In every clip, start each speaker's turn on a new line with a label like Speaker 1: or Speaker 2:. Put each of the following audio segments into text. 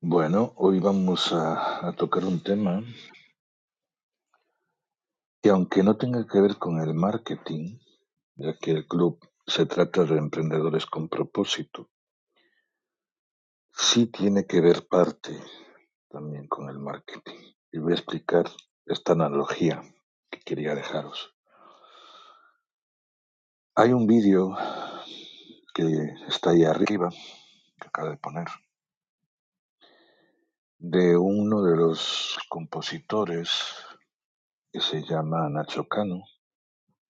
Speaker 1: Bueno, hoy vamos a, tocar un tema que aunque no tenga que ver con el marketing, ya que el club se trata de emprendedores con propósito, sí tiene que ver parte también con el marketing. Y voy a explicar esta analogía que quería dejaros. Hay un vídeo que está ahí arriba, que acabo de poner, de uno de los compositores que se llama Nacho Cano.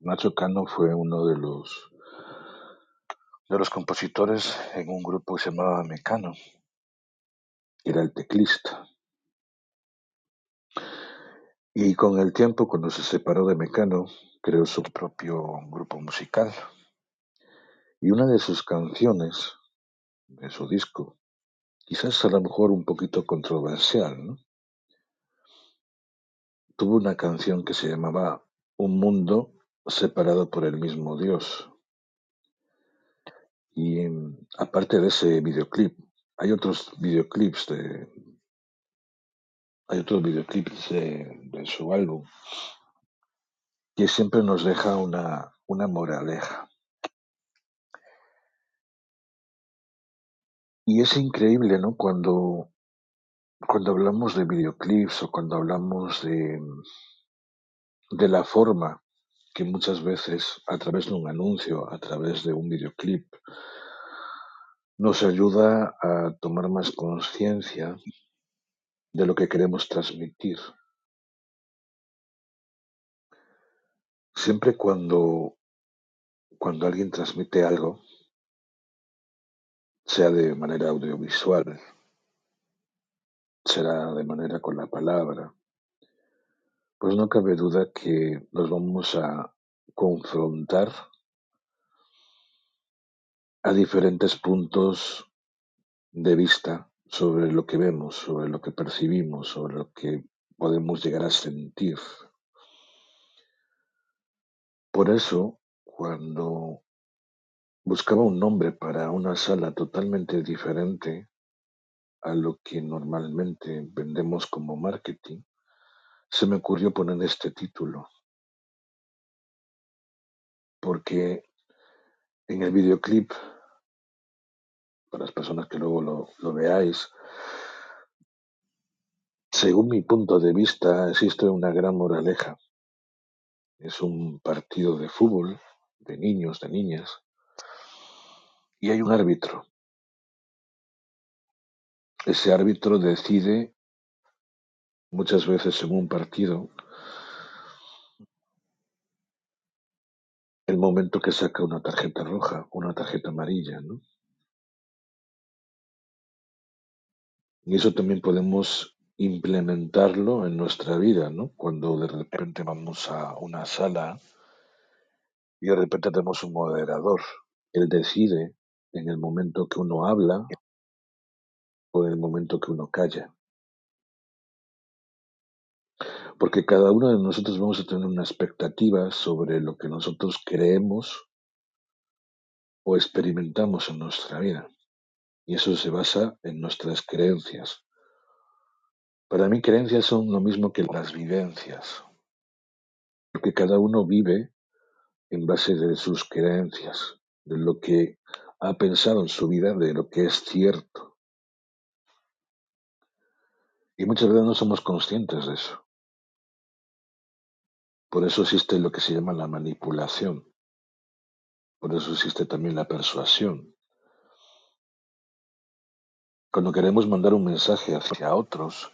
Speaker 1: Nacho Cano fue uno de los de los compositores en un grupo que se llamaba Mecano. Era el teclista. Y con el tiempo, cuando se separó de Mecano, creó su propio grupo musical. Y una de sus canciones, de su disco, quizás a lo mejor un poquito controversial. Tuvo una canción que se llamaba Un mundo separado por el mismo Dios. Y em, aparte de ese videoclip, hay otros videoclips de, hay otros videoclips de, de su álbum que siempre nos deja una, una moraleja. Y es increíble, ¿no? Cuando, cuando hablamos de videoclips o cuando hablamos de, de la forma que muchas veces a través de un anuncio, a través de un videoclip, nos ayuda a tomar más conciencia de lo que queremos transmitir. Siempre cuando, cuando alguien transmite algo, sea de manera audiovisual, será de manera con la palabra, pues no cabe duda que nos vamos a confrontar a diferentes puntos de vista sobre lo que vemos, sobre lo que percibimos, sobre lo que podemos llegar a sentir. Por eso, cuando buscaba un nombre para una sala totalmente diferente a lo que normalmente vendemos como marketing, se me ocurrió poner este título, porque en el videoclip, para las personas que luego lo, veáis, según mi punto de vista, existe una gran moraleja. Es un partido de fútbol, de niños, de niñas, y hay un árbitro. Ese árbitro decide muchas veces en un partido el momento que saca una tarjeta roja, una tarjeta amarilla, ¿no? Y eso también podemos implementarlo en nuestra vida, ¿no? Cuando de repente vamos a una sala y de repente tenemos un moderador. Él decide en el momento que uno habla o en el momento que uno calla. Porque cada uno de nosotros vamos a tener una expectativa sobre lo que nosotros creemos o experimentamos en nuestra vida. Y eso se basa en nuestras creencias. Para mí creencias son lo mismo que las vivencias. Porque cada uno vive en base de sus creencias, de lo que ha pensado en su vida, de lo que es cierto. Y muchas veces no somos conscientes de eso. Por eso existe lo que se llama la manipulación. Por eso existe también la persuasión. Cuando queremos mandar un mensaje hacia otros,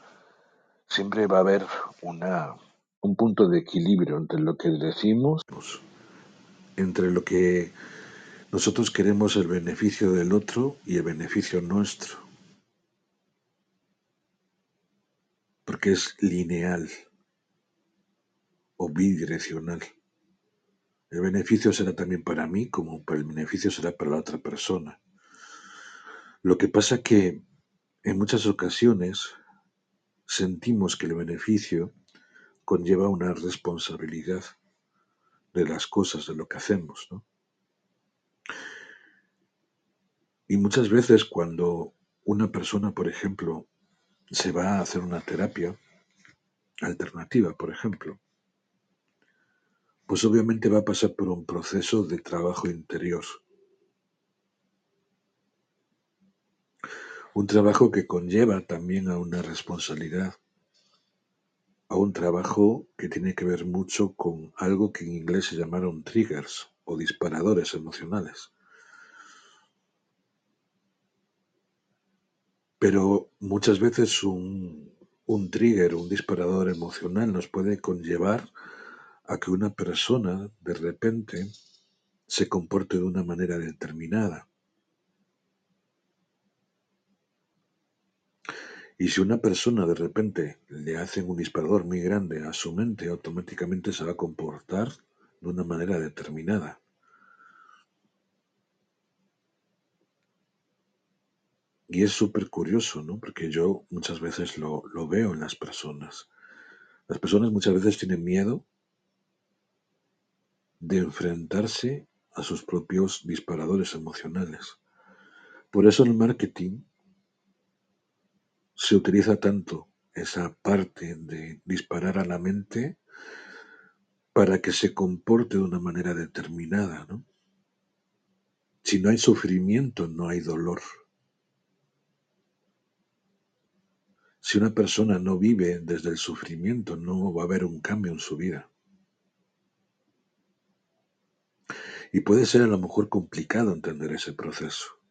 Speaker 1: siempre va a haber una, un punto de equilibrio entre lo que decimos, entre lo que nosotros queremos el beneficio del otro y el beneficio nuestro. Porque es lineal o bidireccional. El beneficio será también para mí como el beneficio será para la otra persona. Lo que pasa que en muchas ocasiones sentimos que el beneficio conlleva una responsabilidad de las cosas, de lo que hacemos. ¿no? Y muchas veces cuando una persona, por ejemplo, se va a hacer una terapia alternativa, por ejemplo, pues obviamente va a pasar por un proceso de trabajo interior. Un trabajo que conlleva también a una responsabilidad, a un trabajo que tiene que ver mucho con algo que en inglés se llamaron triggers o disparadores emocionales. Pero muchas veces un, un trigger, un disparador emocional nos puede conllevar a que una persona de repente se comporte de una manera determinada. Y si una persona de repente le hacen un disparador muy grande a su mente, automáticamente se va a comportar de una manera determinada. Y es súper curioso, ¿no? Porque yo muchas veces lo, lo veo en las personas. Las personas muchas veces tienen miedo de enfrentarse a sus propios disparadores emocionales. Por eso el marketing se utiliza tanto esa parte de disparar a la mente para que se comporte de una manera determinada, ¿no? Si no hay sufrimiento, no hay dolor. Si una persona no vive desde el sufrimiento, no va a haber un cambio en su vida. Y puede ser a lo mejor complicado entender ese proceso.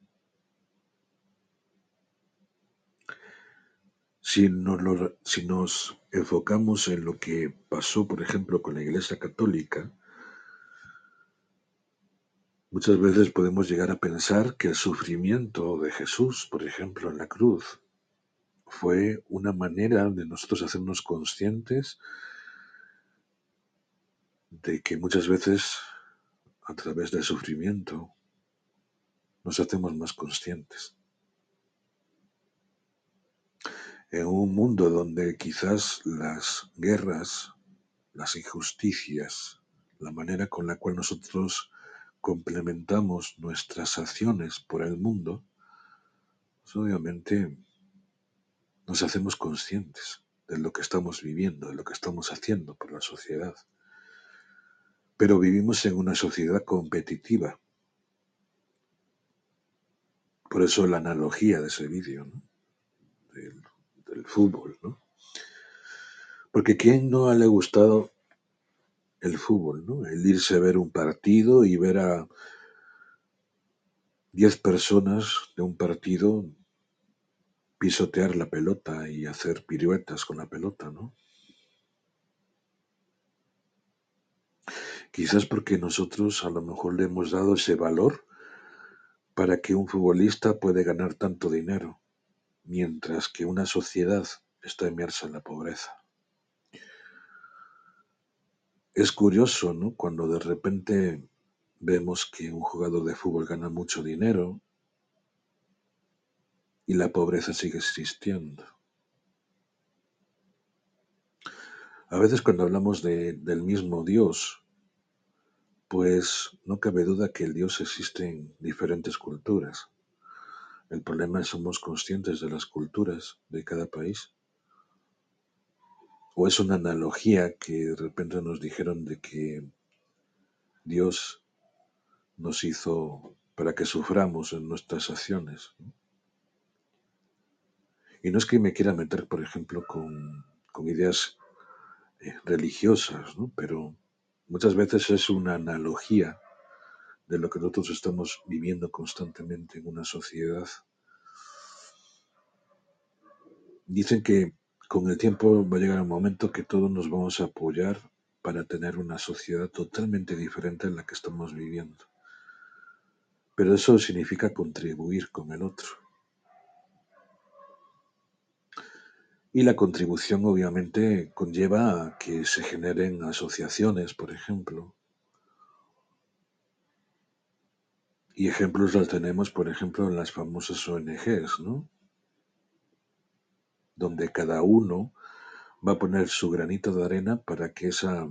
Speaker 1: Si nos, nos enfocamos en lo que pasó, por ejemplo, con la Iglesia Católica, muchas veces podemos llegar a pensar que el sufrimiento de Jesús, por ejemplo, en la cruz, fue una manera de nosotros hacernos conscientes de que muchas veces a través del sufrimiento nos hacemos más conscientes. En un mundo donde quizás las guerras, las injusticias, la manera con la cual nosotros complementamos nuestras acciones por el mundo, pues obviamente nos hacemos conscientes de lo que estamos viviendo, de lo que estamos haciendo por la sociedad. Pero vivimos en una sociedad competitiva. Por eso la analogía de ese vídeo, ¿no? Del fútbol, ¿no? Porque ¿quién no le ha gustado el fútbol, ¿no? El irse a ver un partido y ver a 10 personas de un partido pisotear la pelota y hacer piruetas con la pelota, ¿no? Quizás porque nosotros a lo mejor le hemos dado ese valor para que un futbolista puede ganar tanto dinero, mientras que una sociedad está inmersa en la pobreza. Es curioso, ¿no? Cuando de repente vemos que un jugador de fútbol gana mucho dinero y la pobreza sigue existiendo. A veces cuando hablamos de- del mismo Dios, pues no cabe duda que el Dios existe en diferentes culturas. El problema es somos conscientes de las culturas de cada país. O es una analogía que de repente nos dijeron de que Dios nos hizo para que suframos en nuestras acciones. Y no es que me quiera meter, por ejemplo, con, ideas eh, religiosas, pero muchas veces es una analogía de lo que nosotros estamos viviendo constantemente en una sociedad. Dicen que con el tiempo va a llegar un momento que todos nos vamos a apoyar para tener una sociedad totalmente diferente a la que estamos viviendo. Pero eso significa contribuir con el otro. Y la contribución obviamente conlleva a que se generen asociaciones, por ejemplo. Y ejemplos los tenemos, por ejemplo, en las famosas ONGs, ¿no? Donde cada uno va a poner su granito de arena para que esa,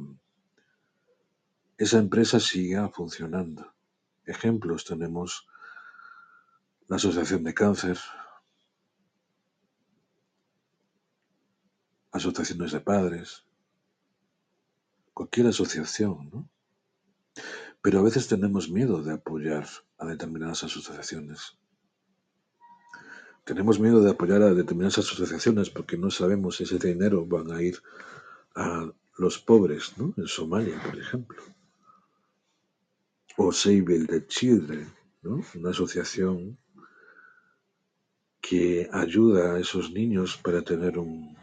Speaker 1: esa empresa siga funcionando. Ejemplos tenemos la Asociación de Cáncer, asociaciones de padres, cualquier asociación, ¿no? Pero a veces tenemos miedo de apoyar a determinadas asociaciones. Tenemos miedo de apoyar a determinadas asociaciones porque no sabemos si ese dinero van a ir a los pobres, ¿no? En Somalia, por ejemplo. O Save the Children, ¿no? Una asociación que ayuda a esos niños para tener un,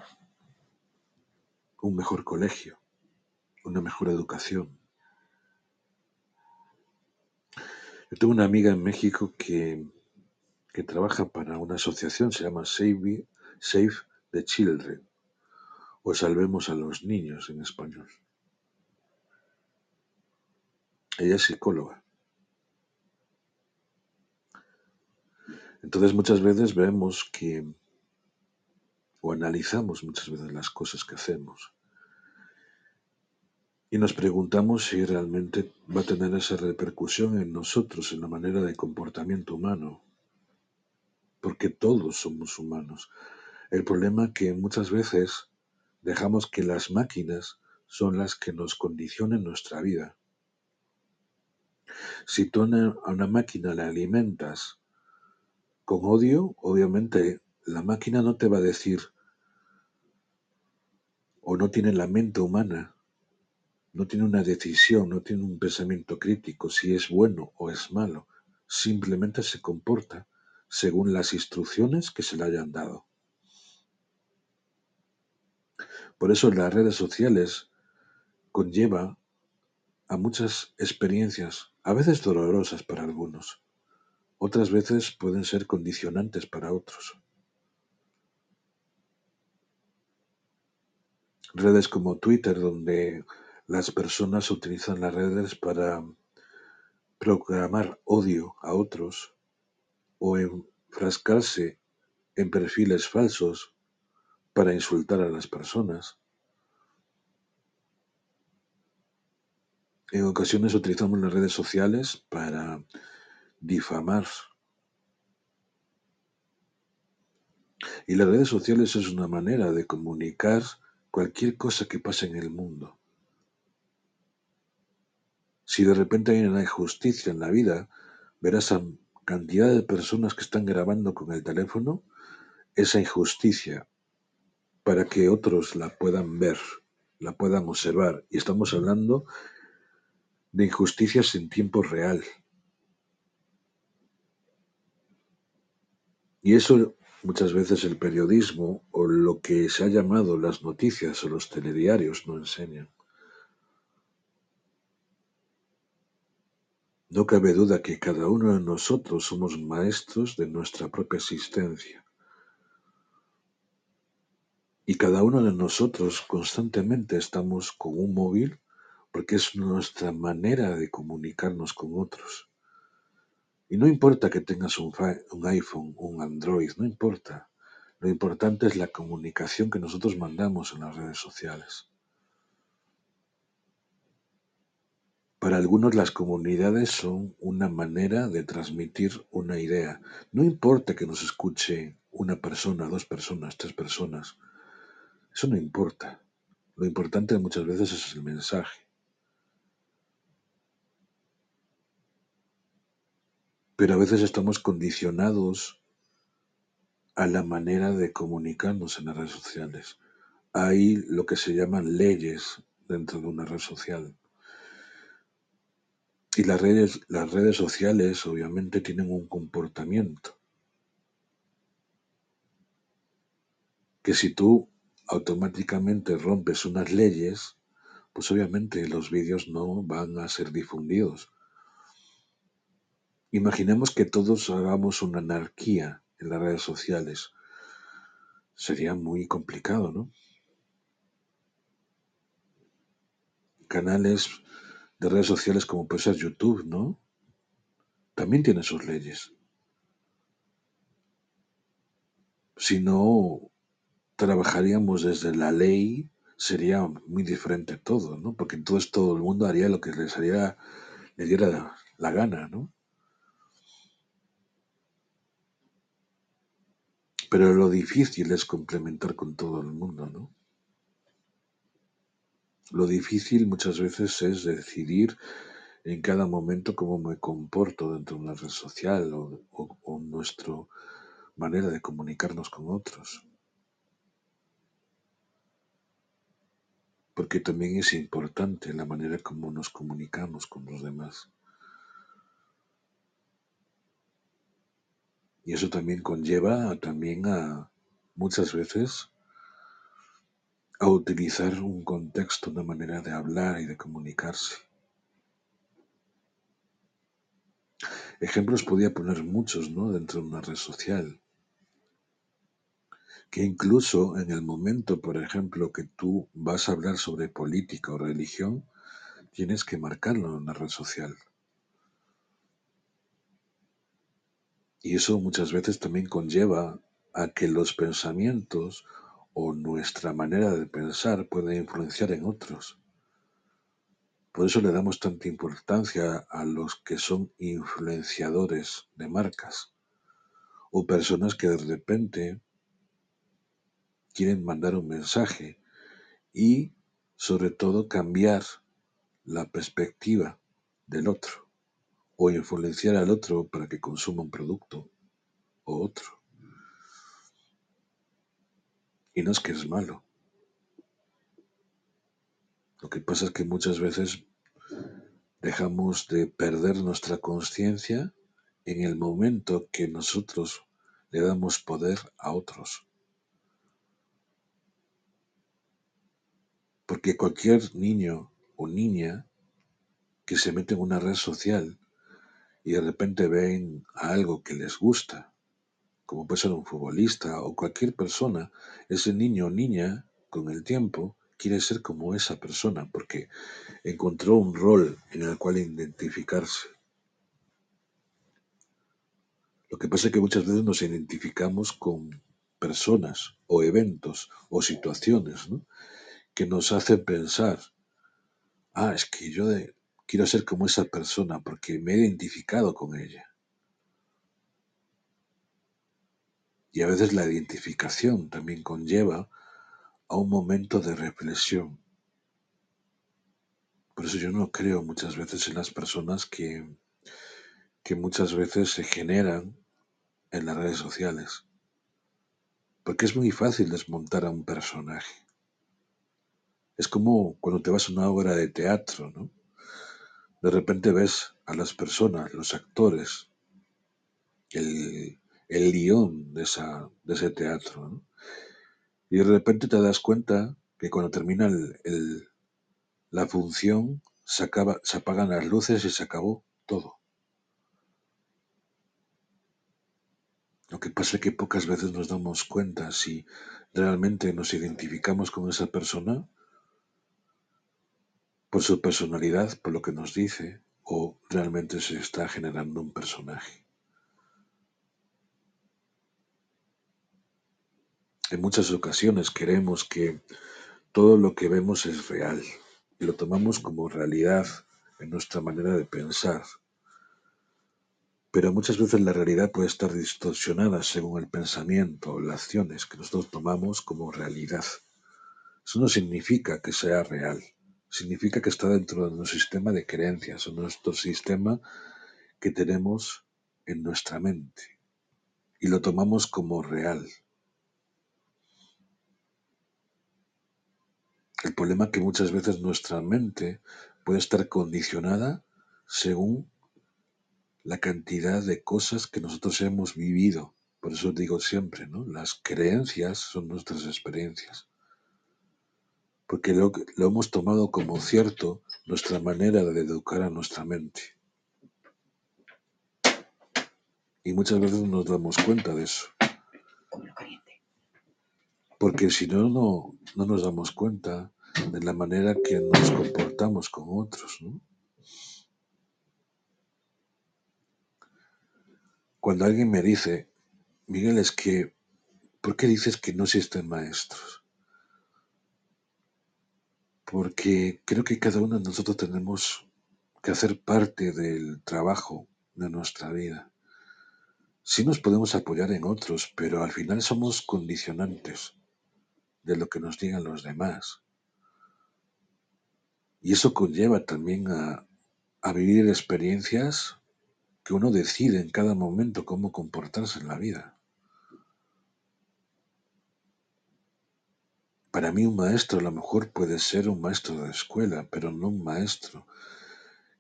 Speaker 1: un mejor colegio, una mejor educación. Yo tengo una amiga en México que, que trabaja para una asociación, se llama Save, Save the Children, o Salvemos a los Niños en español. Ella es psicóloga. Entonces muchas veces vemos que, o analizamos muchas veces las cosas que hacemos, y nos preguntamos si realmente va a tener esa repercusión en nosotros, en la manera de comportamiento humano, porque todos somos humanos. El problema es que muchas veces dejamos que las máquinas son las que nos condicionen nuestra vida. Si tú a una, máquina la alimentas con odio, obviamente la máquina no te va a decir o no tiene la mente humana, no tiene una decisión, no tiene un pensamiento crítico si es bueno o es malo. Simplemente se comporta según las instrucciones que se le hayan dado. Por eso las redes sociales conlleva a muchas experiencias, a veces dolorosas para algunos, otras veces pueden ser condicionantes para otros. Redes como Twitter, donde las personas utilizan las redes para proclamar odio a otros o enfrascarse en perfiles falsos para insultar a las personas. En ocasiones utilizamos las redes sociales para difamar. Y las redes sociales es una manera de comunicar cualquier cosa que pase en el mundo. Si de repente hay una injusticia en la vida, verás a cantidad de personas que están grabando con el teléfono esa injusticia para que otros la puedan ver, la puedan observar. Y estamos hablando de injusticias en tiempo real. Y eso muchas veces el periodismo o lo que se ha llamado las noticias o los telediarios no enseñan. No cabe duda que cada uno de nosotros somos maestros de nuestra propia existencia. Y cada uno de nosotros constantemente estamos con un móvil porque es nuestra manera de comunicarnos con otros. Y no importa que tengas un, iPhone, un Android, no importa. Lo importante es la comunicación que nosotros mandamos en las redes sociales. Para algunos las comunidades son una manera de transmitir una idea. No importa que nos escuche una persona, dos personas, tres personas. Eso no importa. Lo importante muchas veces es el mensaje. Pero a veces estamos condicionados a la manera de comunicarnos en las redes sociales. Hay lo que se llaman leyes dentro de una red social. Y las redes, las redes sociales obviamente tienen un comportamiento. Que si tú automáticamente rompes unas leyes, pues obviamente los vídeos no van a ser difundidos. Imaginemos que todos hagamos una anarquía en las redes sociales. Sería muy complicado, ¿no? Canales de redes sociales como puede ser YouTube, ¿no? También tiene sus leyes. Si no trabajaríamos desde la ley, sería muy diferente todo, ¿no? Porque entonces todo el mundo haría lo que les, haría, le diera la gana, ¿no? Pero lo difícil es complementar con todo el mundo, ¿no? Lo difícil muchas veces es decidir en cada momento cómo me comporto dentro de una red social o, nuestra manera de comunicarnos con otros. Porque también es importante la manera como nos comunicamos con los demás. Y eso también conlleva también a muchas veces a utilizar un contexto, una manera de hablar y de comunicarse. Ejemplos podía poner muchos, ¿no? Dentro de una red social. Que incluso en el momento, por ejemplo, que tú vas a hablar sobre política o religión, tienes que marcarlo en una red social. Y eso muchas veces también conlleva a que los pensamientos o nuestra manera de pensar pueda influenciar en otros. Por eso le damos tanta importancia a los que son influenciadores de marcas o personas que de repente quieren mandar un mensaje y sobre todo cambiar la perspectiva del otro o influenciar al otro para que consuma un producto o otro. Y no es que es malo. Lo que pasa es que muchas veces dejamos de perder nuestra conciencia en el momento que nosotros le damos poder a otros. Porque cualquier niño o niña que se mete en una red social y de repente ven a algo que les gusta, como puede ser un futbolista o cualquier persona, ese niño o niña con el tiempo quiere ser como esa persona porque encontró un rol en el cual identificarse. Lo que pasa es que muchas veces nos identificamos con personas o eventos o situaciones que nos hacen pensar, ah, es que yo quiero ser como esa persona porque me he identificado con ella. Y a veces la identificación también conlleva a un momento de reflexión. Por eso yo no creo muchas veces en las personas que, que muchas veces se generan en las redes sociales. Porque es muy fácil desmontar a un personaje. Es como cuando te vas a una obra de teatro, ¿no? De repente ves a las personas, los actores, el, el guion de, esa, de ese teatro. Y de repente te das cuenta que cuando termina el- el- la función se, acaba, se apagan las luces y se acabó todo. Lo que pasa es que pocas veces nos damos cuenta si realmente nos identificamos con esa persona por su personalidad, por lo que nos dice, o realmente se está generando un personaje. En muchas ocasiones queremos que todo lo que vemos es real y lo tomamos como realidad en nuestra manera de pensar. Pero muchas veces la realidad puede estar distorsionada según el pensamiento o las acciones que nosotros tomamos como realidad. Eso no significa que sea real, significa que está dentro de nuestro sistema de creencias o nuestro sistema que tenemos en nuestra mente y lo tomamos como real. El problema es que muchas veces nuestra mente puede estar condicionada según la cantidad de cosas que nosotros hemos vivido. Por eso digo siempre, ¿no? Las creencias son nuestras experiencias. Porque lo, lo hemos tomado como cierto nuestra manera de educar a nuestra mente. Y muchas veces nos damos cuenta de eso. Porque si no, no, no nos damos cuenta de la manera que nos comportamos con otros. Cuando alguien me dice, Miguel, es que, ¿por qué dices que no existen maestros? Porque creo que cada uno de nosotros tenemos que hacer parte del trabajo de nuestra vida. Sí nos podemos apoyar en otros, pero al final somos condicionantes de lo que nos digan los demás. Y eso conlleva también a, vivir experiencias que uno decide en cada momento cómo comportarse en la vida. Para mí un maestro a lo mejor puede ser un maestro de escuela, pero no un maestro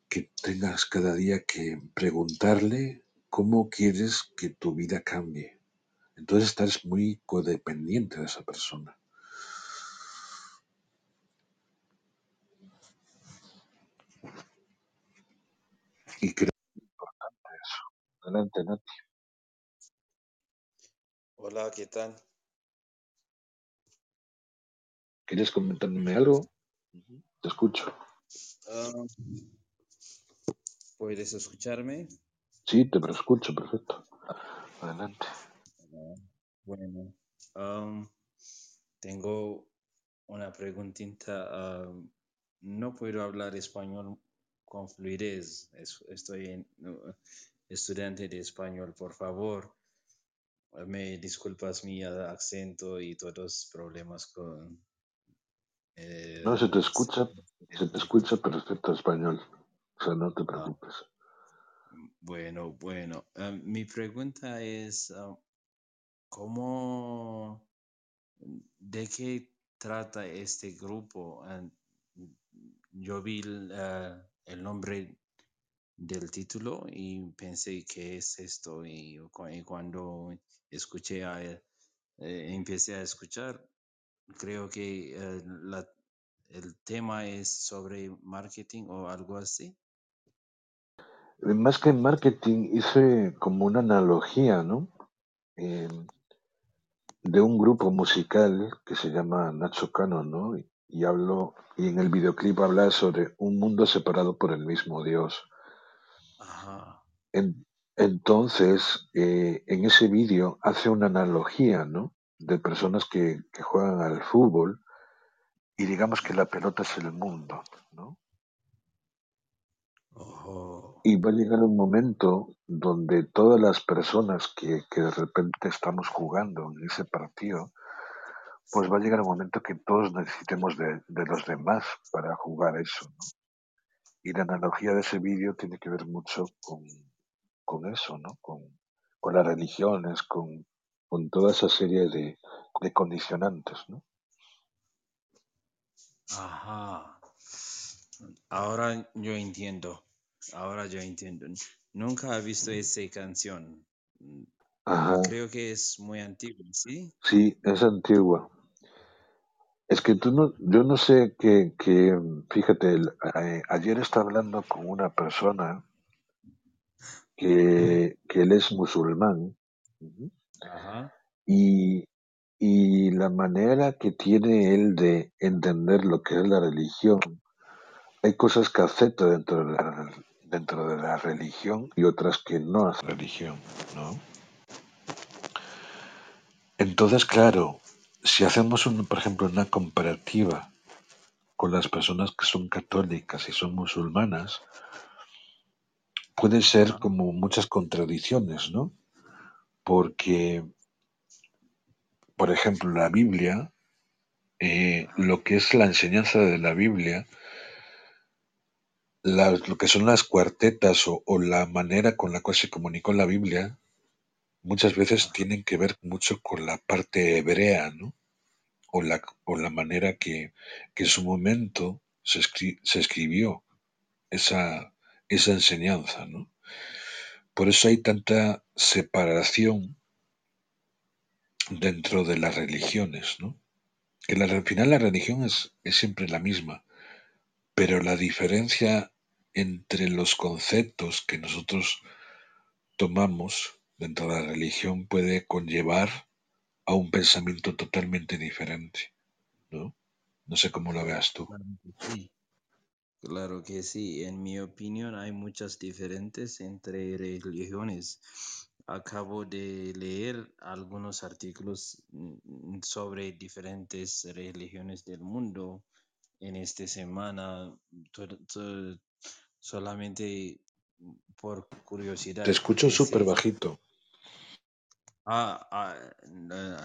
Speaker 1: que tengas cada día que preguntarle cómo quieres que tu vida cambie. Entonces estás muy codependiente de esa persona. Y creo que es importante eso. Adelante, Nati.
Speaker 2: Hola, ¿qué tal?
Speaker 1: ¿Quieres comentarme algo? Te escucho.
Speaker 2: Ah, ¿Puedes escucharme?
Speaker 1: Sí, te escucho, perfecto. Adelante.
Speaker 2: Bueno, am, tengo una preguntita. no puedo hablar español con fluidez. Es- Estoy en- estudiante de español, por favor. Me disculpas mi ah, acento y todos los problemas con... eh,
Speaker 1: No, se te escucha, se te escucha perfecto español. O sea, no te
Speaker 2: Ah,
Speaker 1: preocupes.
Speaker 2: bueno, bueno. Am, mi pregunta es, am, ¿cómo... ¿De qué trata este grupo? Ah, Yo vi ah, el nombre del título y pensé, ¿qué es esto? Y, cu- y cuando escuché a, eh, empecé a escuchar, creo que eh, la- el tema es sobre marketing o algo así.
Speaker 1: Eh, Más que marketing, hice como una analogía, ¿no? Eh, de un grupo musical que se llama Nacho Cano, ¿no? Y, y hablo, y en el videoclip habla sobre un mundo separado por el mismo Dios.
Speaker 2: Ajá.
Speaker 1: En- entonces, eh, en ese vídeo hace una analogía, ¿no? De personas que, que juegan al fútbol y digamos que la pelota es el mundo, ¿no? Y va a llegar un momento donde todas las personas que, que de repente estamos jugando en ese partido, pues va a llegar un momento que todos necesitemos de, de los demás para jugar eso, ¿no? Y la analogía de ese vídeo tiene que ver mucho con, con eso, ¿no? Con, con las religiones, con, con toda esa serie de, de condicionantes, ¿no?
Speaker 2: Ajá. Ahora yo entiendo. Ahora yo entiendo. Nunca he visto esa canción.
Speaker 1: Ajá,
Speaker 2: Creo que es muy antigua, ¿sí?
Speaker 1: sí, es antigua. Es que tú no, yo no sé que, que fíjate, el- eh, ayer estaba hablando con una persona que, que él es musulmán ujú,
Speaker 2: Ajá.
Speaker 1: y, y la manera que tiene él de entender lo que es la religión, hay cosas que acepta dentro de la, dentro de la religión y otras que no es religión, ¿no? Entonces, claro, si hacemos, un, por ejemplo, una comparativa con las personas que son católicas y son musulmanas, puede ser como muchas contradicciones, ¿no? Porque, por ejemplo, la Biblia, eh, lo que es la enseñanza de la Biblia, lo que son las cuartetas o, o la manera con la cual se comunicó la Biblia, muchas veces tienen que ver mucho con la parte hebrea, ¿no? O la, o la manera que, que en su momento se escribió esa, esa enseñanza, ¿no? Por eso hay tanta separación dentro de las religiones, ¿no? Que la- al final la religión es, es siempre la misma, pero la diferencia entre los conceptos que nosotros tomamos dentro de la religión puede conllevar a un pensamiento totalmente diferente, ¿no? No sé cómo lo veas tú.
Speaker 2: claro que sí. Claro que sí. En mi opinión hay muchas diferentes entre religiones. Acabo de leer algunos artículos mm, sobre diferentes religiones del mundo en esta semana. Solamente por
Speaker 1: Te
Speaker 2: curiosidad,
Speaker 1: escucho súper bajito.
Speaker 2: Ah, ah, eh,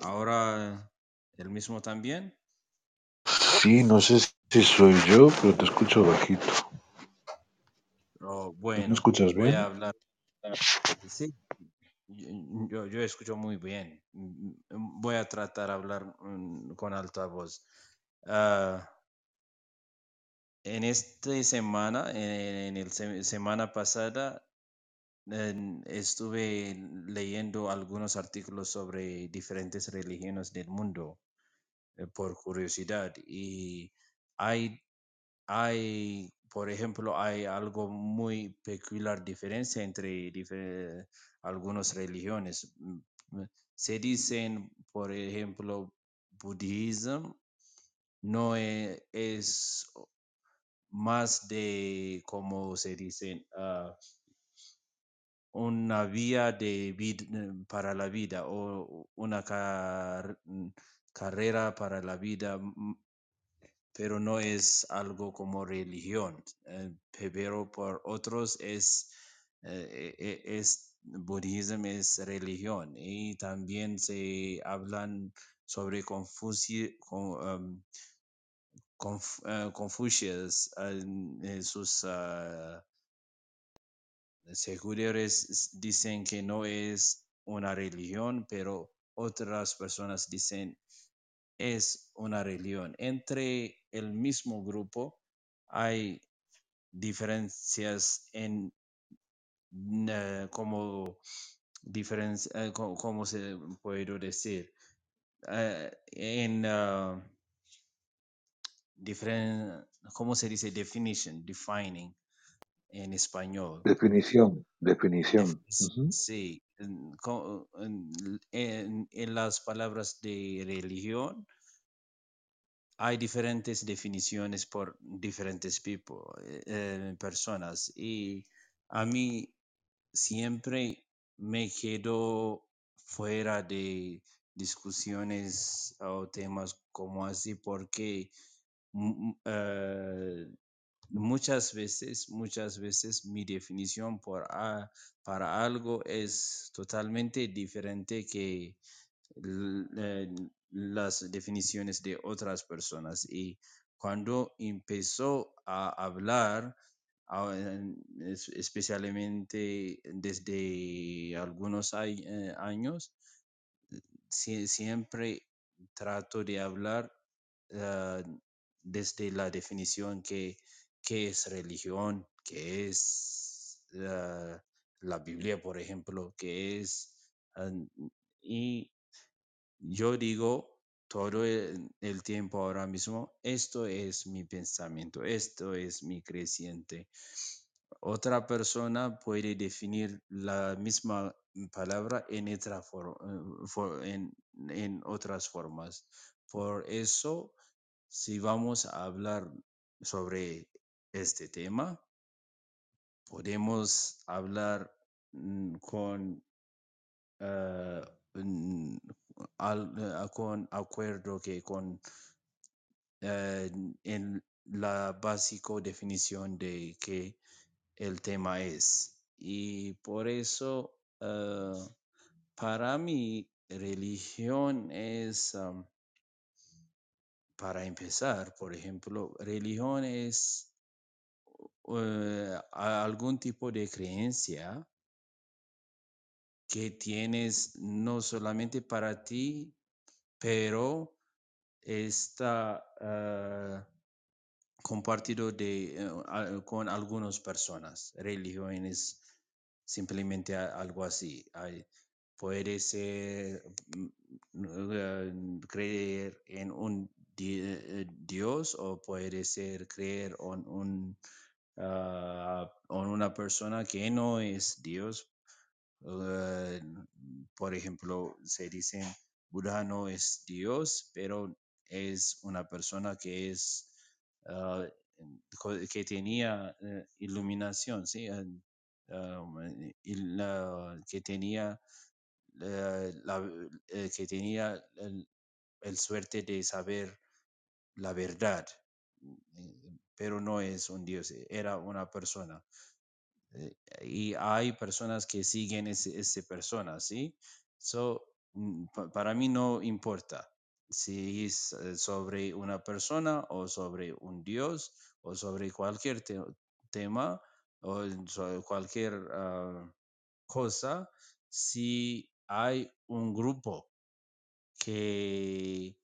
Speaker 2: ahora el mismo también.
Speaker 1: Sí, no sé Sí, soy yo, pero te escucho bajito.
Speaker 2: Oh,
Speaker 1: ¿Tú me
Speaker 2: bueno,
Speaker 1: escuchas
Speaker 2: voy
Speaker 1: bien?
Speaker 2: a hablar. Sí, yo, yo escucho muy bien. Mm, Voy a tratar de hablar mm, con alta voz. Ah, en esta semana, en, el se- semana pasada, estuve leyendo algunos artículos sobre diferentes religiones del mundo eh, por curiosidad y hay hay, por ejemplo, hay algo muy peculiar diferencia entre algunas religiones. Mm, Se dicen, por ejemplo, budismo no e- es, más de, como se dice, ah, una vía de vida para la vida o una mm, carrera para la vida mm, pero no es algo como religión, eh, pero por otros es, eh, eh, es budismo es religión y también se hablan sobre Confuci- con- eh, Confucius en- sus ah, seguidores dicen que no es una religión, pero otras personas dicen es una religión. Entre el mismo grupo hay diferencias en eh, como diferencia, eh, co- ¿cómo se puede decir? Eh, en ah, diferen- ¿cómo se dice? Definition, defining en español.
Speaker 1: Definición, definición.
Speaker 2: Sí, en, en- las palabras de religión hay diferentes definiciones por diferentes people, eh, eh, personas y a mí siempre me quedo fuera de discusiones o temas como así porque eh, muchas veces, muchas veces mi definición por a- para algo es totalmente diferente que eh, las definiciones de otras personas. Y cuando empezó a hablar, a- en- es- especialmente desde algunos eh, años, sie- siempre trato de hablar ah, desde la definición que, qué es religión, qué es la Biblia, por ejemplo, qué es... y yo digo todo el, tiempo ahora mismo, esto es mi pensamiento, esto es mi creciente. Otra persona puede definir la misma palabra en, otra for- eh, en otras formas. Por eso, si vamos a hablar sobre este tema, podemos hablar mm, con eh, con acuerdo que con eh, en la básico definición de que el tema es. Y por eso, eh, para mí, religión es, para empezar, por ejemplo, religión es eh, algún tipo de creencia que tienes no solamente para ti, pero está ah, compartido de, eh, con algunas personas. Religión es simplemente algo así. Hay- puede ser mm, eh, creer en un di- eh, Dios o puede ser creer en un, en una persona que no es Dios. Eh, por ejemplo, se dice Buda no es Dios, pero es una persona que es co- que tenía eh, iluminación, ¿sí? Que tenía la, eh, que tenía el, el suerte de saber la verdad, eh, pero no es un Dios, era una persona. Eh, y hay personas que siguen ese persona, ¿sí? So, mm, pa- para mí no importa. si es eh, sobre una persona o sobre un Dios o sobre cualquier te- tema o cualquier ah, cosa, si hay un grupo que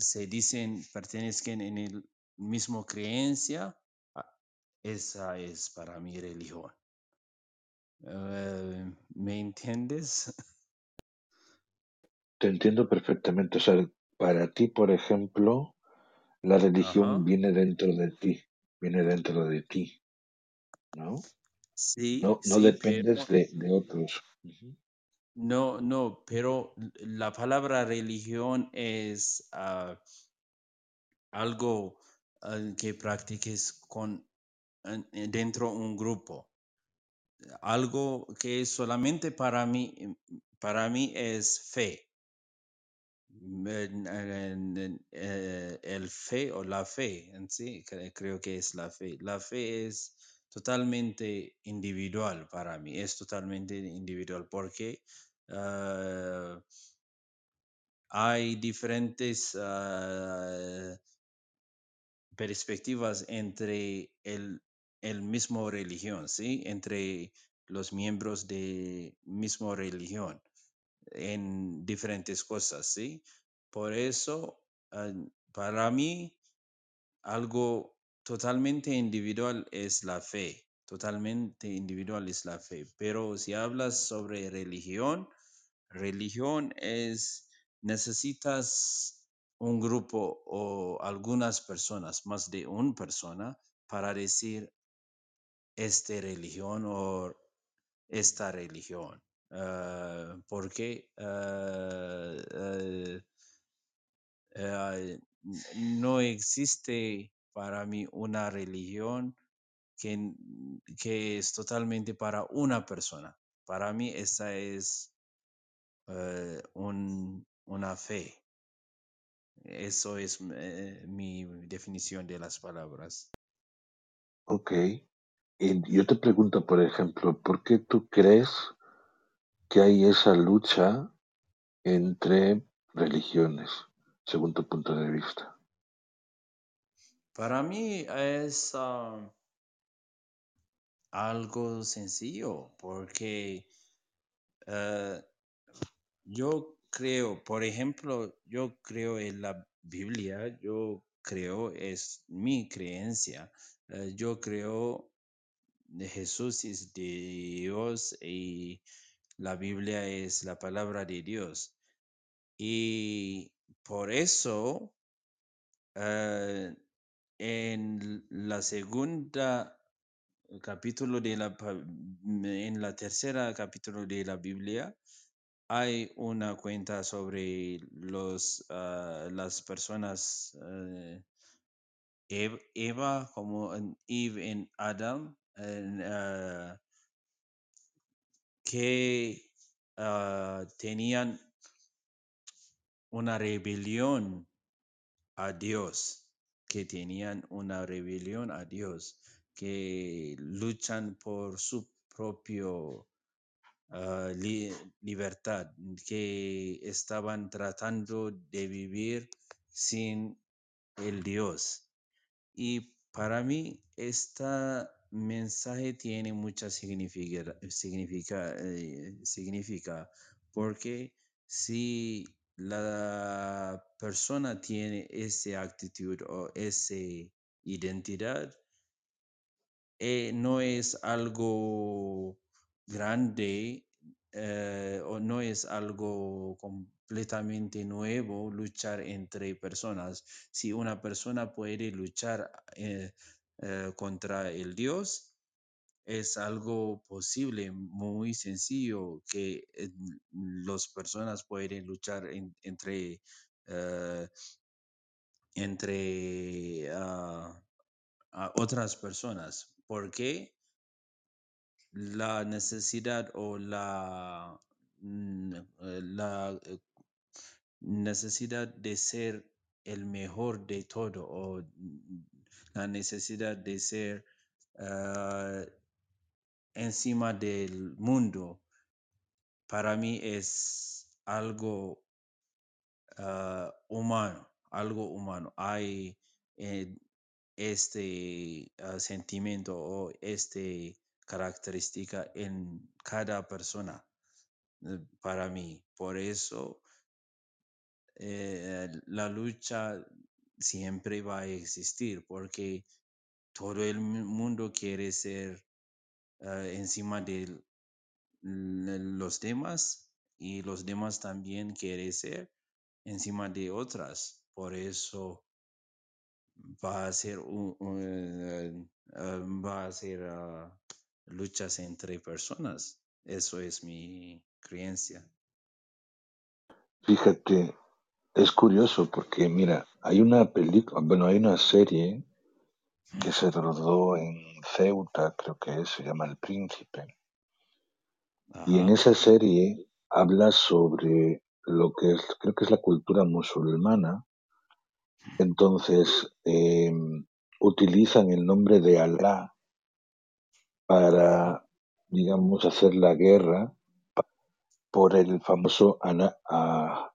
Speaker 2: se dicen pertenecen en el mismo creencia, ah, esa es para mi religión. Eh, ¿Me entiendes?
Speaker 1: Te entiendo perfectamente. O sea, para ti, por ejemplo, la religión
Speaker 2: Ajá.
Speaker 1: viene dentro de ti, viene dentro de ti, ¿no?
Speaker 2: Sí,
Speaker 1: No, no
Speaker 2: sí,
Speaker 1: dependes
Speaker 2: pero
Speaker 1: de, de otros.
Speaker 2: No, no, pero la palabra religión es ah, algo que practiques con en- dentro un grupo. Algo que solamente para mí, para mí es fe. En- eh, el fe o la fe en sí, cre- creo que es la fe. La fe es totalmente individual para mí, es totalmente individual porque ah, hay diferentes ah, perspectivas entre el, el mismo religión, ¿sí? Entre los miembros de mismo religión en diferentes cosas, ¿sí? Por eso, ah, para mí, algo totalmente individual es la fe, totalmente individual es la fe. Pero si hablas sobre religión, religión es, necesitas un grupo o algunas personas, más de una persona, para decir esta religión o esta religión. Ah, porque ah, eh, n- no existe para mí una religión que, que es totalmente para una persona. Para mí esa es eh, un- una fe. Eso es eh, mi definición de las palabras.
Speaker 1: Ok. Y yo te pregunto, por ejemplo, ¿por qué tú crees que hay esa lucha entre religiones, según tu punto de vista?
Speaker 2: Para mí es ah, algo sencillo porque eh, yo creo, por ejemplo, yo creo en la Biblia, yo creo, es mi creencia, eh, yo creo de Jesús es Dios y la Biblia es la palabra de Dios. Y por eso, eh, en la segunda capítulo de la, en la tercera capítulo de la Biblia, hay una cuenta sobre los, ah, las personas, eh, Ev- Eva, como en Eve en Adam, en, ah, que ah, tenían una rebelión a Dios, que tenían una rebelión a Dios, que luchan por su propio ah, li- libertad, que estaban tratando de vivir sin el Dios. Y para mí, este mensaje tiene mucha significa, significa, eh, significa, porque si la persona tiene esa actitud o esa identidad, eh, no es algo grande eh, o no es algo completamente nuevo luchar entre personas. Si una persona puede luchar eh, eh, contra el Dios, es algo posible, muy sencillo, que las personas pueden luchar en- entre, entre ah, otras personas. ¿Por qué? La necesidad o la, mm, eh, la eh, necesidad de ser el mejor de todo o mm, la necesidad de ser ah, encima del mundo, para mí es algo ah, humano, algo humano. Hay eh, este ah, sentimiento o este característica en cada persona eh, para mí. Por eso eh, la lucha siempre va a existir porque todo el mu- mundo quiere ser ah, encima de los demás y los demás también quieren ser encima de otras. Por eso va a ser un, eh, eh, va a ser ah, luchas entre personas. Eso es mi creencia.
Speaker 1: Fíjate, es curioso porque, mira, hay una película, bueno, hay una serie que se rodó en Ceuta, creo que es, se llama El Príncipe. Y en esa serie habla sobre lo que es, creo que es la cultura musulmana. Entonces, eh, utilizan el nombre de Alá para, digamos, hacer la guerra por el famoso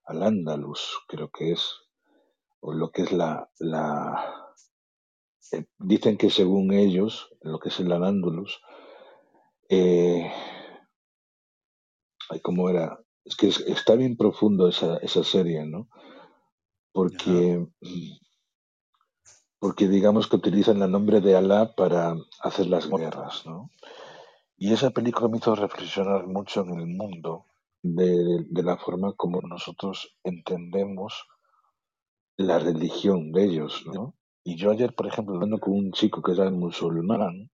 Speaker 1: Al-Ándalus, creo que es, o lo que es la, la eh, dicen que según ellos, lo que es el Al-Ándalus, eh, ¿cómo era? Es que es- está bien profundo esa, esa serie, ¿no?
Speaker 2: ajá,
Speaker 1: Porque, digamos que utilizan el nombre de Alá para hacer las guerras, ¿no? Y esa película me hizo reflexionar mucho en el mundo de, de la forma como nosotros entendemos la religión de ellos, ¿no? Y yo ayer, por ejemplo, hablando con un chico que era musulmán,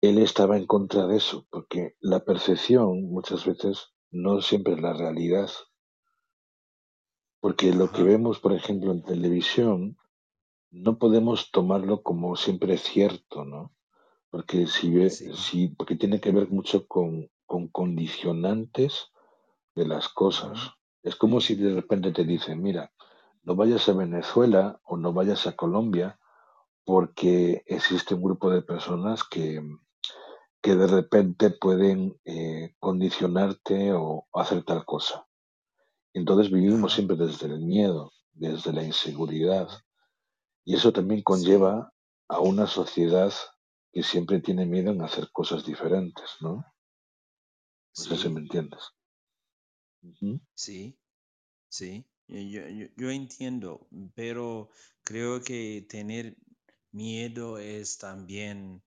Speaker 1: él estaba en contra de eso, porque la percepción muchas veces no siempre es la realidad, porque lo que vemos, por ejemplo, en televisión, no podemos tomarlo como siempre cierto, ¿no? Porque si ve,
Speaker 2: sí,
Speaker 1: si, porque tiene que ver mucho con, con condicionantes de las cosas. Es como si de repente te dicen, mira, no vayas a Venezuela o no vayas a Colombia porque existe un grupo de personas que, que de repente pueden eh, condicionarte o hacer tal cosa. Entonces vivimos siempre desde el miedo, desde la inseguridad, y eso también conlleva a una sociedad que siempre tiene miedo en hacer cosas diferentes, ¿no? No sé si me entiendes.
Speaker 2: Sí, sí. Yo, yo, yo- entiendo, pero creo que tener miedo es también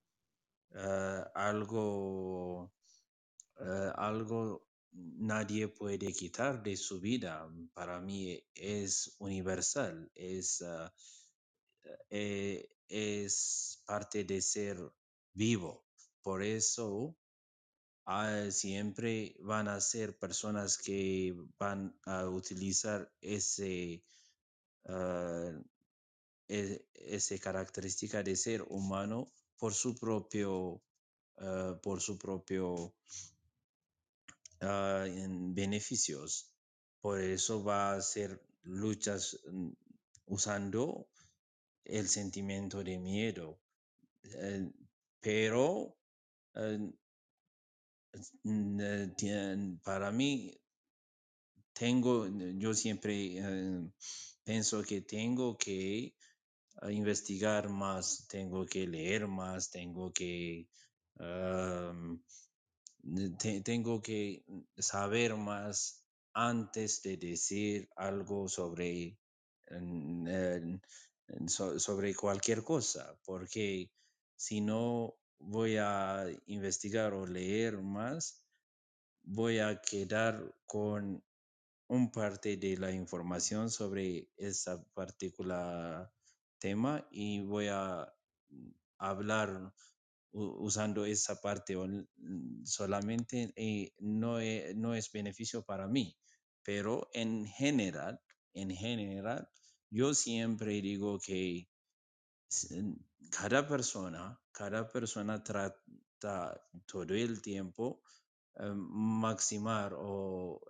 Speaker 2: eh, algo, eh, algo nadie puede quitar de su vida. Para mí es universal, es, ah, eh, es parte de ser vivo. Por eso ah, siempre van a ser personas que van a utilizar ese, ese característica de ser humano por su propio, ah, por su propio en beneficios. Por eso va a ser luchas mm, usando el sentimiento de miedo. Eh, pero eh, mm, eh, para mí tengo, yo siempre pienso que tengo que ah, investigar más, tengo que leer más, tengo que te- tengo que saber más antes de decir algo sobre, so- sobre cualquier cosa, porque si no voy a investigar o leer más, voy a quedar con un parte de la información sobre esa particular tema y voy a hablar u- usando esa parte mm, solamente y no, e- no es beneficio para mí, pero en general, en general, yo siempre digo que cada persona, cada persona trata todo el tiempo eh, maximar o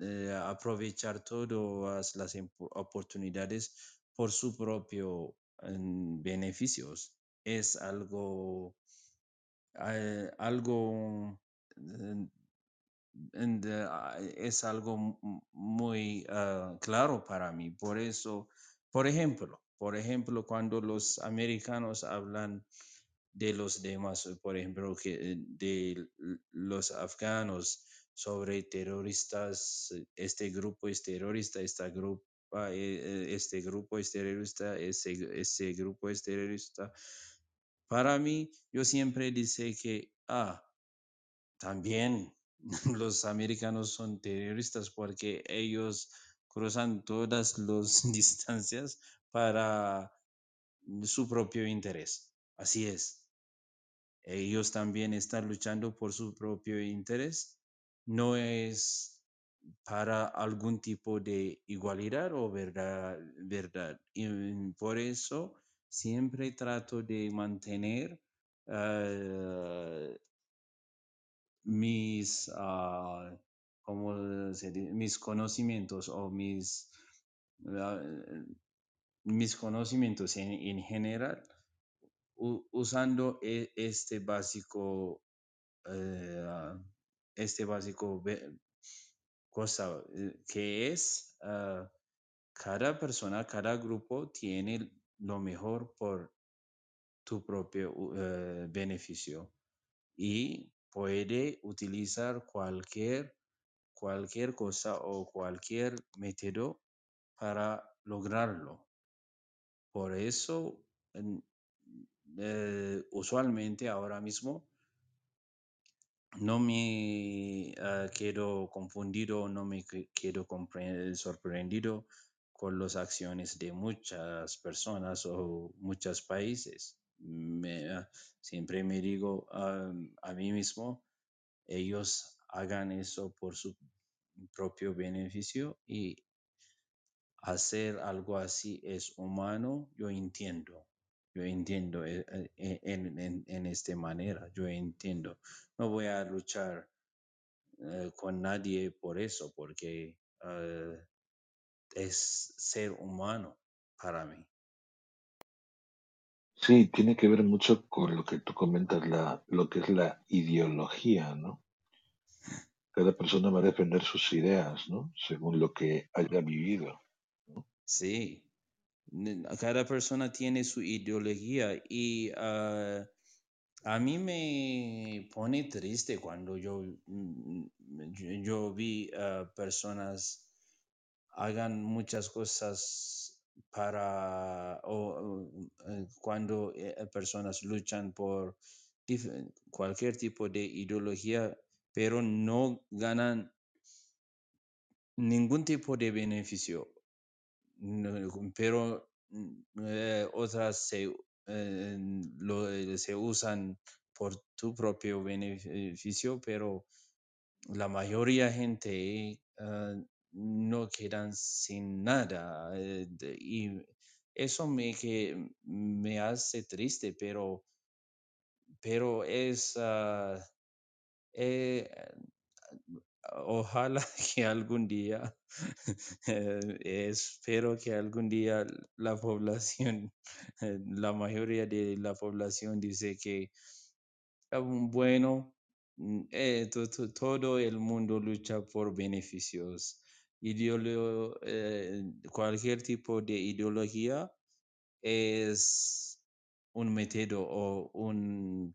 Speaker 2: eh, aprovechar todas las oportunidades por su propio en, beneficios. Es algo, eh, eh, uh, es algo muy uh, claro para mí. Por eso, por ejemplo, por ejemplo, cuando los americanos hablan de los demás, por ejemplo, que de los afganos sobre terroristas, este grupo es terrorista, esta grupo, este grupo es terrorista, ese, ese grupo es terrorista. Para mí, yo siempre dice que, ah, también los americanos son terroristas porque ellos cruzan todas las distancias para su propio interés. Así es. Ellos también están luchando por su propio interés. No es para algún tipo de igualdad o verdad. verdad. Y por eso siempre trato de mantener uh, mis, uh, ¿cómo mis conocimientos o mis, uh, mis conocimientos en, en general usando e, este básico, uh, este básico cosa que es cada persona, cada grupo tiene lo mejor por tu propio beneficio. Y puede utilizar cualquier, cualquier cosa o cualquier método para lograrlo. Por eso, eh, usualmente ahora mismo no me uh, quedo confundido, no me quedo sorprendido con las acciones de muchas personas o muchos países. Me, uh, siempre me digo um, a mí mismo, ellos hagan eso por su propio beneficio y hacer algo así es humano, yo entiendo. Yo entiendo en, en, en, en esta manera, yo entiendo. No voy a luchar con nadie por eso, porque uh, es ser humano para mí.
Speaker 1: Sí, tiene que ver mucho con lo que tú comentas, la, lo que es la ideología, ¿no? Cada persona va a defender sus ideas, ¿no? Según lo que haya vivido. ¿no?
Speaker 2: Sí, cada persona tiene su ideología y uh, a mí me pone triste cuando yo, yo, yo vi uh, personas hagan muchas cosas para o uh, cuando personas luchan por cualquier tipo de ideología pero no ganan ningún tipo de beneficio. Pero eh, otras se, eh, lo, se usan por tu propio beneficio, pero la mayoría gente no quedan sin nada uh, y eso me, que, me hace triste, pero, pero es... Uh, eh, ojalá que algún día, eh, espero que algún día la población, la mayoría de la población dice que, bueno, eh, to, to, todo el mundo lucha por beneficios. Ideolo eh, cualquier tipo de ideología es un método o un,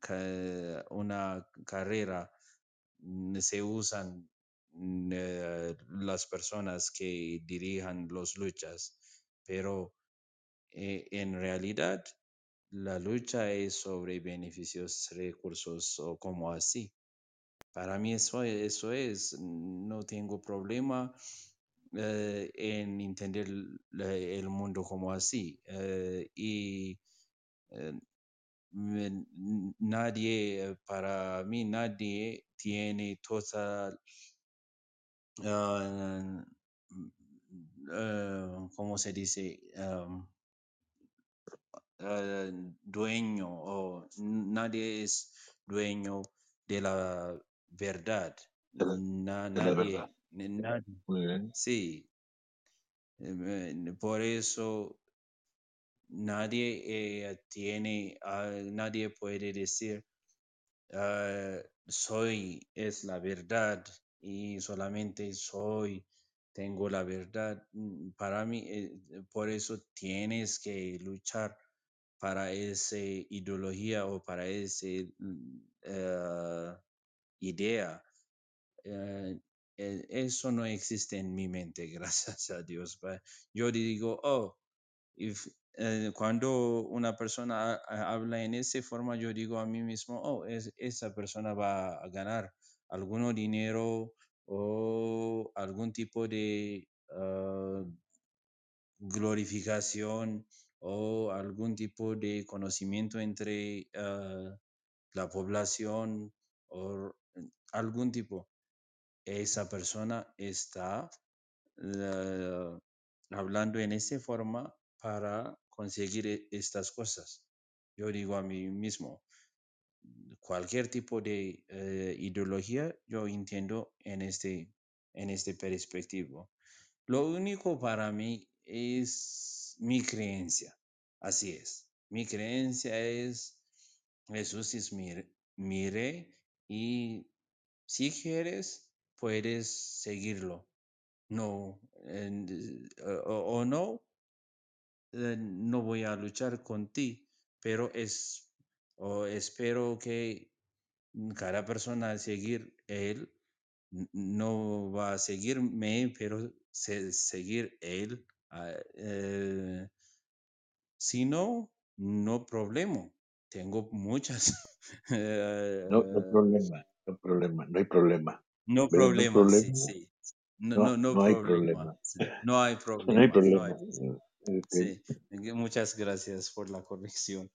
Speaker 2: una carrera se usan eh, las personas que dirijan las luchas, pero eh, en realidad la lucha es sobre beneficios, recursos o como así. Para mí eso, eso es, no tengo problema eh, en entender el mundo como así. y nadie, para mí, nadie tiene total, uh, uh, ¿cómo se dice? Um, uh, dueño o nadie es dueño de la verdad. Na,
Speaker 1: de
Speaker 2: nadie,
Speaker 1: la verdad. Bien.
Speaker 2: Sí. Por eso nadie eh, tiene, uh, nadie puede decir, uh, soy, es la verdad y solamente soy, tengo la verdad. Mm, Para mí, eh, por eso tienes que luchar para esa ideología o para esa idea. Eh, eso no existe en mi mente, gracias a Dios. Yo digo, oh, if, eh, cuando una persona ha- ha- habla en esa forma, yo digo a mí mismo, oh, es, esa persona va a ganar algún dinero o algún tipo de ah, glorificación o algún tipo de conocimiento entre ah, la población o algún tipo. Esa persona está hablando en esa forma para conseguir e- estas cosas. Yo digo a mí mismo, cualquier tipo de eh, ideología, yo entiendo en este, en este perspectivo. Lo único para mí es mi creencia. Así es. Mi creencia es Jesús es mi, mi rey y si quieres, puedes seguirlo. No, en- o, o no, eh, no voy a luchar con ti, pero es, o espero que cada persona seguir él no va a seguirme, pero se- seguir él. ah, eh, si no, no problema. Tengo muchas.
Speaker 1: No, no
Speaker 2: eh,
Speaker 1: problema, no problema, no hay problema.
Speaker 2: No
Speaker 1: ¿Ves? No
Speaker 2: problema, sí,
Speaker 1: problema,
Speaker 2: sí. No, no,
Speaker 1: no, hay
Speaker 2: problema.
Speaker 1: problema,
Speaker 2: sí. No hay problema, no hay
Speaker 1: problema.
Speaker 2: problema.
Speaker 1: Este,
Speaker 2: Sí, eh, muchas gracias por la corrección.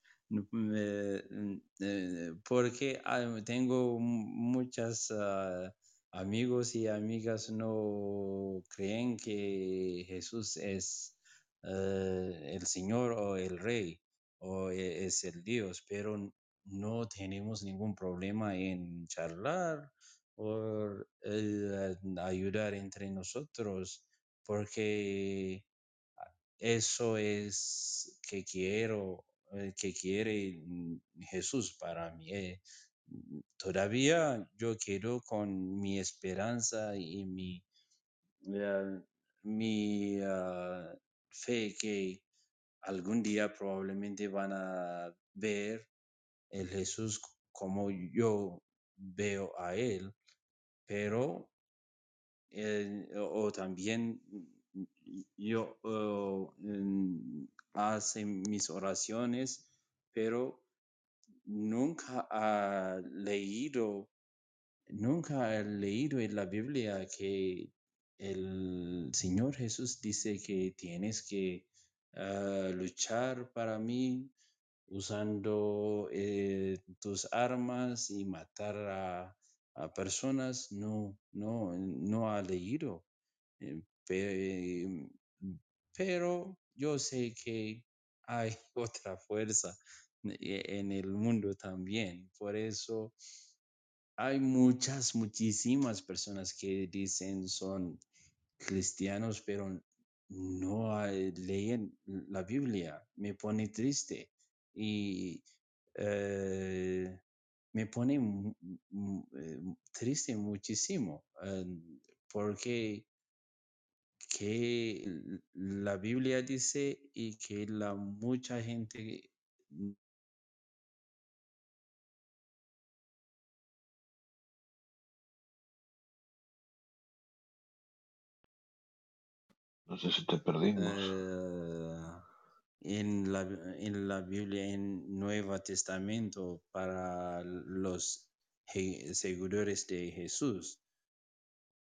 Speaker 2: Eh, porque ah, tengo muchas ah, amigos y amigas no creen que Jesús es eh, el Señor o el Rey o e- es el Dios, pero no tenemos ningún problema en charlar eh, ayudar entre nosotros porque eso es que quiero, eh, que quiere Jesús para mí. eh. Todavía yo quedo con mi esperanza y mi, eh, mi ah, fe que algún día probablemente van a ver el Jesús como yo veo a él, pero eh, o también mm, yo hace mis oraciones, pero nunca ha leído, nunca ha leído en la Biblia que el Señor Jesús dice que tienes que ah, luchar para mí usando eh, tus armas y matar a, a personas. No, no, no ha leído. Eh, pe- pero yo sé que hay otra fuerza e- en el mundo también. Por eso hay muchas, muchísimas personas que dicen son cristianos, pero no leen la Biblia. Me pone triste y eh, me pone eh, triste muchísimo eh, porque que la Biblia dice y que la mucha gente
Speaker 1: no sé si te perdimos.
Speaker 2: eh, en, la, en la Biblia, en Nuevo Testamento, para los seguidores de Jesús.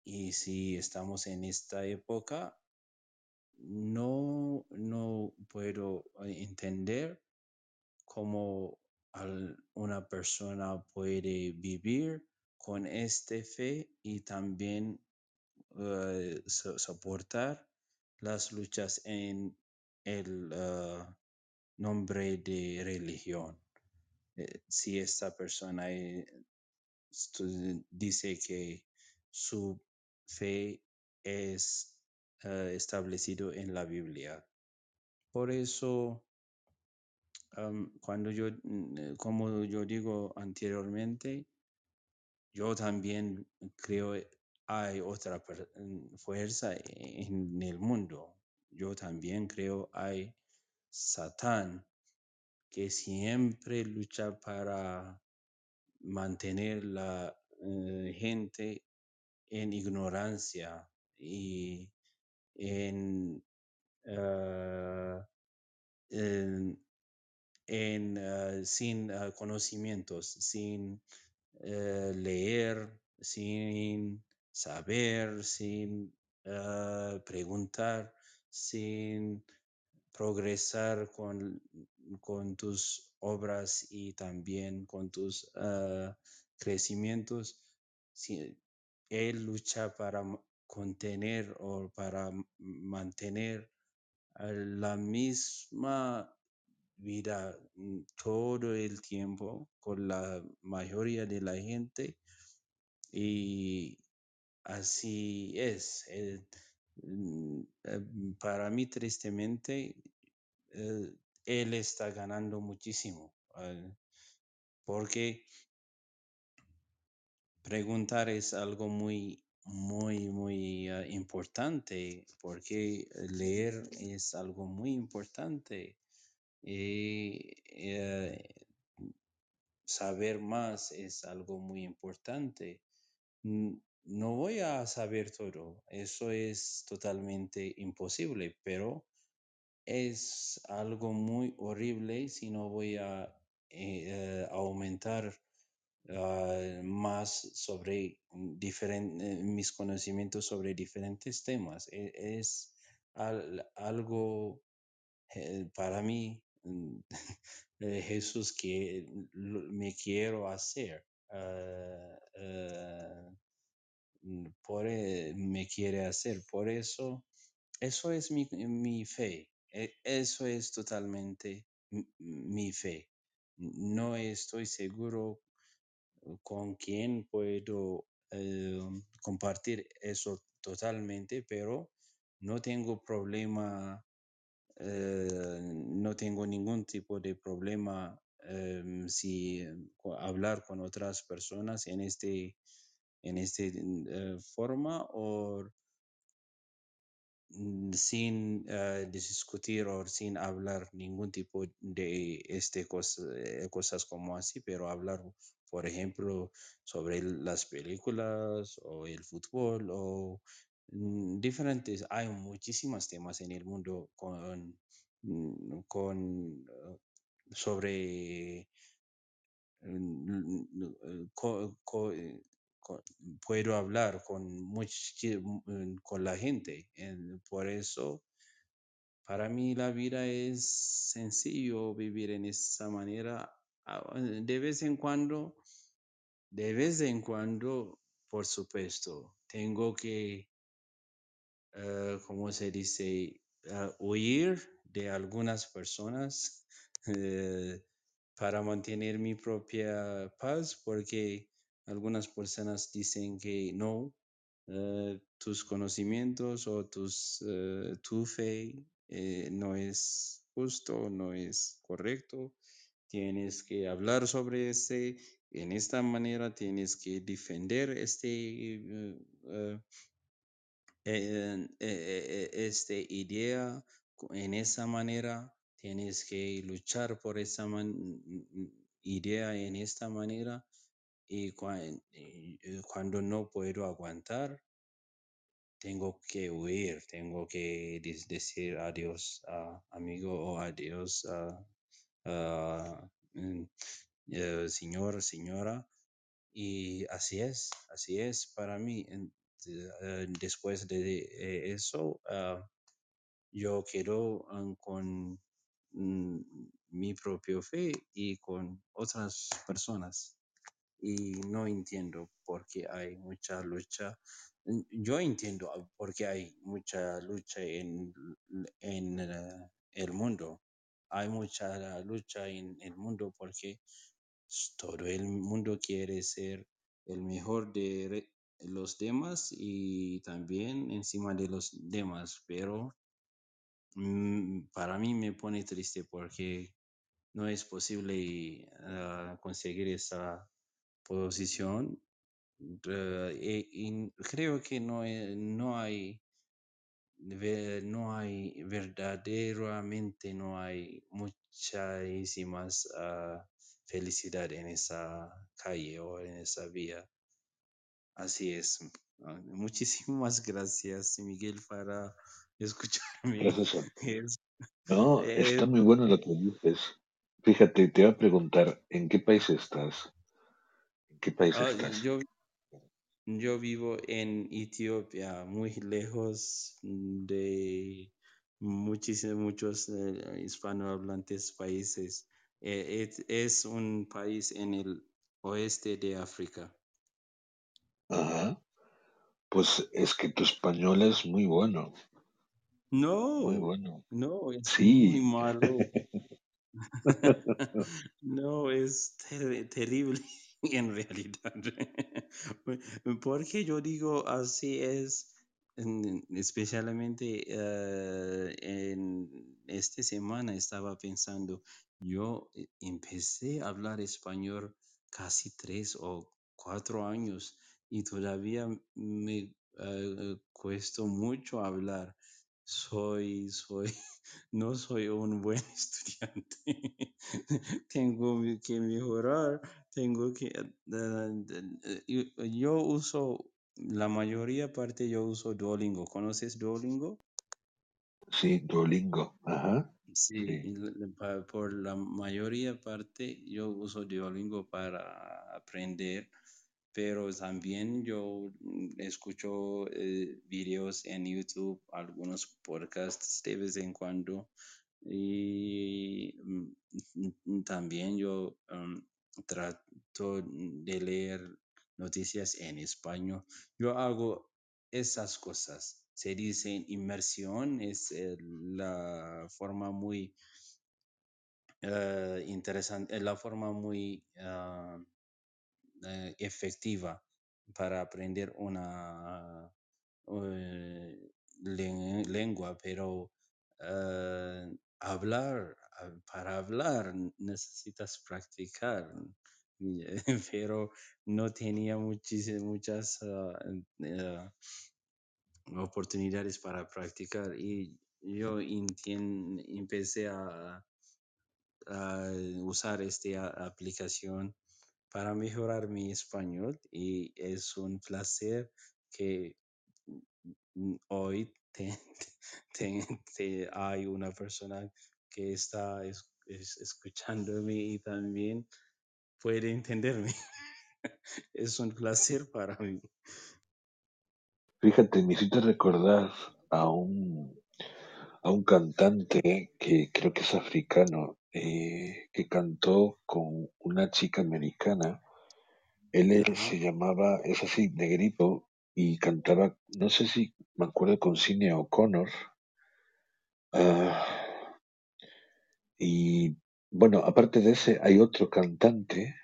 Speaker 2: Y si estamos en esta época, no, no puedo entender cómo una persona puede vivir con esta fe y también eh, so- soportar las luchas en el eh, nombre de religión. Eh, si esta persona eh, dice que su fe es eh, establecido en la Biblia. Por eso, cuando yo, mm, eh, como yo digo anteriormente, yo también creo hay otra mm, fuerza en el mundo. Yo también creo hay Satán que siempre lucha para mantener la eh, gente en ignorancia y en, ah, en, ah, sin conocimientos, sin eh, leer, sin saber, sin preguntar, sin progresar con, con tus obras y también con tus ah, crecimientos. Si él lucha para contener o para mantener la misma vida mm, todo el tiempo con la mayoría de la gente y así es. Mm, eh, para mí, tristemente, eh, él está ganando muchísimo, porque preguntar es algo muy, muy, muy eh, importante, porque leer es algo muy importante. Y eh, saber más es algo muy importante. No voy a saber todo, eso es totalmente imposible, pero es algo muy horrible si no voy a eh, aumentar ah, más sobre eh, mis conocimientos sobre diferentes temas. E- Es, al- algo eh, para mí, mm, Jesús, que me quiero hacer. ah, mm, por, e- me quiere hacer. Por eso, eso es mi, mi fe. e- Eso es totalmente mi fe. No estoy seguro con quién puedo eh, compartir eso totalmente, pero no tengo problema, eh, no tengo ningún tipo de problema em, si hablar con otras personas en este en este eh, forma o sin eh, discutir o sin hablar ningún tipo de este cos- eh, cosas como así, pero hablar, por ejemplo, sobre las películas o el fútbol o mm, diferentes. Hay muchísimos temas en el mundo con, mm, con sobre mm, eh, puedo hablar con muchi- mm, con la gente. En- Por eso, para mí la vida es sencillo vivir en esa manera. Ah, De vez en cuando, de vez en cuando, por supuesto, tengo que eh, ¿cómo se dice? Ah, huir de algunas personas eh, para mantener mi propia paz, porque algunas personas dicen que no, eh, tus conocimientos o tus, eh, tu fe eh, no es justo, no es correcto. Tienes que hablar sobre este, en esta manera tienes que defender este este idea en esa manera tienes que luchar por esa mm, mm, idea en esta manera y cua- y, cuando no puedo aguantar tengo que huir tengo que decir adiós a amigo o adiós a, mm, eh, señor señora y así es, así es para mí. Eh, después de eso, ah, yo quedo ah, con mm, mi propia fe y con otras personas. Y no entiendo por qué hay mucha lucha. Mm, Yo entiendo ah, por qué hay mucha lucha en, en eh, el mundo. Hay mucha lucha en el mundo porque todo el mundo quiere ser el mejor de los demás y también encima de los demás, pero mm, para mí me pone triste porque no es posible ah, conseguir esa posición eh, y creo que no, no hay no hay verdaderamente no hay muchísimas ah, felicidad en esa calle o en esa vía. Así es. Ah, Muchísimas gracias, Miguel, para escucharme.
Speaker 1: Gracias.
Speaker 2: Es-
Speaker 1: No,
Speaker 2: es-
Speaker 1: está muy bueno lo que dices. Fíjate, te voy a preguntar, ¿en qué país estás? ¿En qué país
Speaker 2: ah,
Speaker 1: estás?
Speaker 2: yo, yo vivo en Etiopía, muy lejos de muchísimos, muchos eh, hispanohablantes países. Eh, es, es un país en el oeste de África.
Speaker 1: Ajá. Pues es que tu español es muy bueno, muy
Speaker 2: No,
Speaker 1: bueno.
Speaker 2: no, es muy
Speaker 1: Sí,
Speaker 2: malo. No, es ter- terrible en realidad. Porque yo digo así es, en- especialmente eh, en esta semana estaba pensando, yo eh, empecé a hablar español casi tres o cuatro años y todavía me eh, cuesta mucho hablar. Soy, soy, no soy un buen estudiante. tengo que mejorar, tengo que... eh, eh, yo yo uso, la mayoría parte yo uso Duolingo. ¿Conoces Duolingo?
Speaker 1: sí, Duolingo. Ajá,
Speaker 2: Sí,
Speaker 1: sí.
Speaker 2: y la- la- pa- por la mayoría parte yo uso Duolingo para aprender, pero también yo mm, escucho eh, videos en YouTube, algunos podcasts de vez en cuando y mm, mm, también yo trato de leer noticias en español. Yo hago esas cosas. Se dice inmersión, es eh, la forma muy eh, interesante, es la forma muy ah, eh, efectiva para aprender una eh, len- lengua, pero eh, hablar, para hablar necesitas practicar. eh, Pero no tenía muchas ah, eh, oportunidades para practicar y yo intien- empecé a, a usar esta aplicación para mejorar mi español y es un placer que mm, hoy te- te- te- hay una persona que está es- es- escuchándome y también puede entenderme. Es un placer para mí.
Speaker 1: Fíjate, me hiciste recordar a un, a un cantante que creo que es africano, eh, que cantó con una chica americana. Él se llamaba, es así, negrito, y cantaba, no sé si me acuerdo con Cine O'Connor. ah, y bueno, aparte de ese, hay otro cantante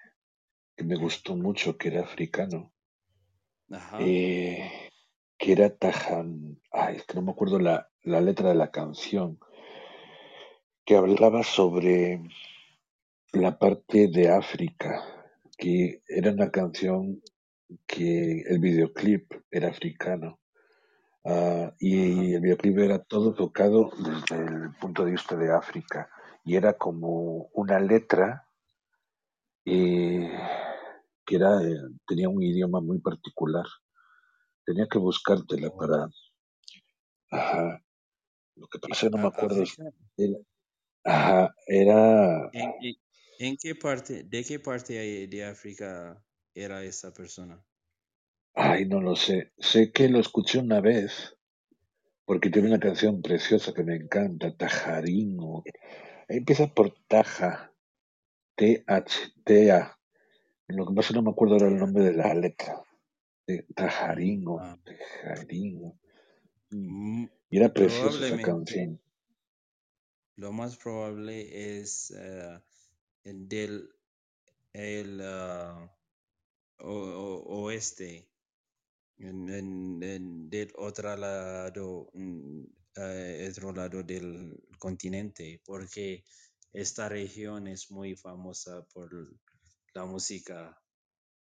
Speaker 1: que me gustó mucho, que era africano,
Speaker 2: ajá,
Speaker 1: eh, que era Tajan, ay, es que no me acuerdo la, la letra de la canción, que hablaba sobre la parte de África, que era una canción que el videoclip era africano.
Speaker 2: ajá,
Speaker 1: y el videoclip era todo tocado desde el punto de vista de África. Y era como una letra eh, que era, eh, tenía un idioma muy particular. Tenía que buscártela
Speaker 2: oh,
Speaker 1: para... Ajá. Lo que pasa no me
Speaker 2: a-
Speaker 1: acuerdo. Era, ajá, era...
Speaker 2: ¿en, qué parte, de qué parte de África era esa persona?
Speaker 1: Ay, no lo sé. Sé que lo escuché una vez porque tiene una canción preciosa que me encanta, Tajarín. o- Empieza por Taja, T-H-T-A. Lo que pasa no me acuerdo ahora el nombre de la letra. De
Speaker 2: ujú,
Speaker 1: Tajarín o
Speaker 2: ah,
Speaker 1: Mm. Y era preciosa esa canción.
Speaker 2: lo más probable es eh, el del el, o- o- oeste, en, en- en- del otro lado, mm, eh, otro lado del continente, porque esta región es muy famosa por la música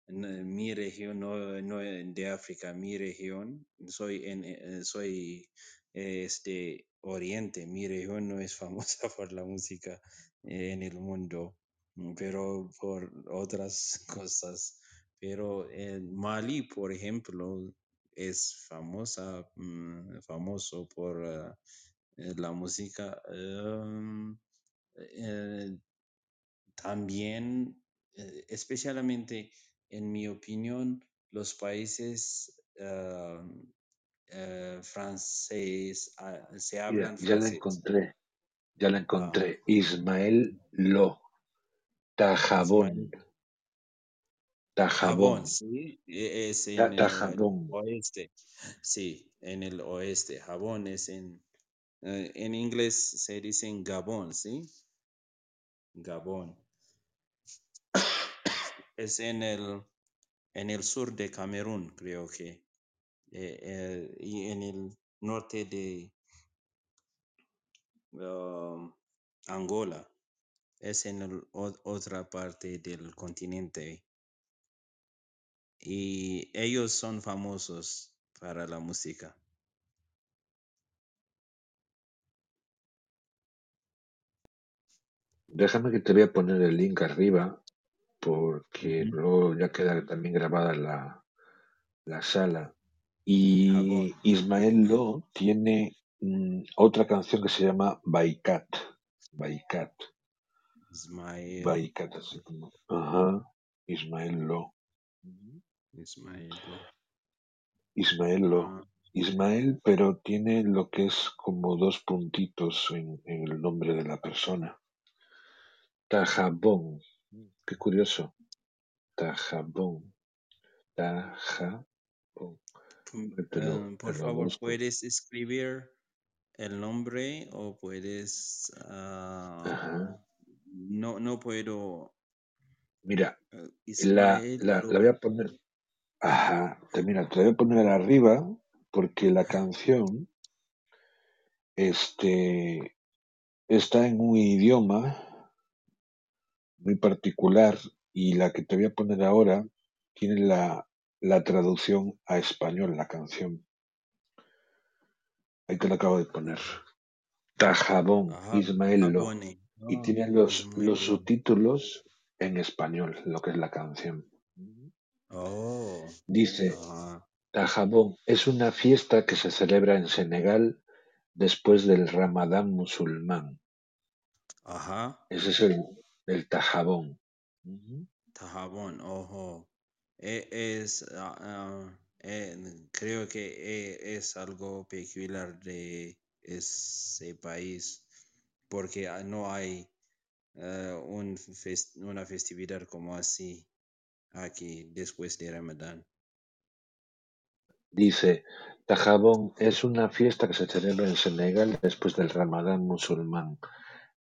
Speaker 2: mi región no, no de África, mi región, soy en eh, soy este Oriente, mi región no es famosa por la música en el mundo, pero por otras cosas. Pero en Mali, por ejemplo, es famosa, mm, famoso por uh, la música. Um, eh, también, eh, especialmente en mi opinión, los países uh, uh, francés, uh, se hablan
Speaker 1: ya la
Speaker 2: francés.
Speaker 1: encontré, ya la
Speaker 2: Ah,
Speaker 1: encontré. Ismael Lo, Tajabón,
Speaker 2: Ismael.
Speaker 1: Tajabón,
Speaker 2: Jabón, sí, e- es en el oeste. Sí, en el oeste. Jabón es en, eh, en inglés se dice en Gabón, ¿sí? Gabón. Es en el, en el sur de Camerún, creo que. eh, eh, y en el norte de um, Angola. Es en el o- otra parte del continente. Y ellos son famosos para la música.
Speaker 1: Déjame que te voy a poner el link arriba porque luego ya queda también grabada la, la sala. Y
Speaker 2: Jabón.
Speaker 1: Ismael Lo tiene mm, otra canción que se llama Baikat. Baikat.
Speaker 2: Ismael.
Speaker 1: Baikat, así como. Ajá. Ismael Lo.
Speaker 2: Ismael.
Speaker 1: Ismael Lo.
Speaker 2: Ah,
Speaker 1: Ismael, pero tiene lo que es como dos puntitos en, en el nombre de la persona. Tajabón. Qué curioso. Tajabón. Tajabón.
Speaker 2: eh, por favor. ¿puedes escribir el nombre o puedes... ah, no, no puedo...
Speaker 1: Mira,
Speaker 2: eh,
Speaker 1: la, la, la voy a poner. Ajá. Te, mira, te voy a poner arriba porque la canción este, está en un idioma muy particular y la que te voy a poner ahora tiene la, la traducción a español, la canción. Ahí te lo acabo de poner. Tajabón,
Speaker 2: Ajá,
Speaker 1: Ismael Lo.
Speaker 2: Jabone.
Speaker 1: Y
Speaker 2: Ah,
Speaker 1: tiene los, los
Speaker 2: Lo.
Speaker 1: subtítulos en español, lo que es la canción.
Speaker 2: Oh,
Speaker 1: Dice,
Speaker 2: ah,
Speaker 1: Tajabón es una fiesta que se celebra en Senegal después del Ramadán musulmán.
Speaker 2: ajá,
Speaker 1: Ese es el, el Tajabón.
Speaker 2: Tajabón, ojo. E- Es, ah, ah, eh, creo que eh, es algo peculiar de ese país porque ah, no hay eh, un una festividad como así aquí después de Ramadán.
Speaker 1: Dice, Tajabón es una fiesta que se celebra en Senegal después del Ramadán musulmán.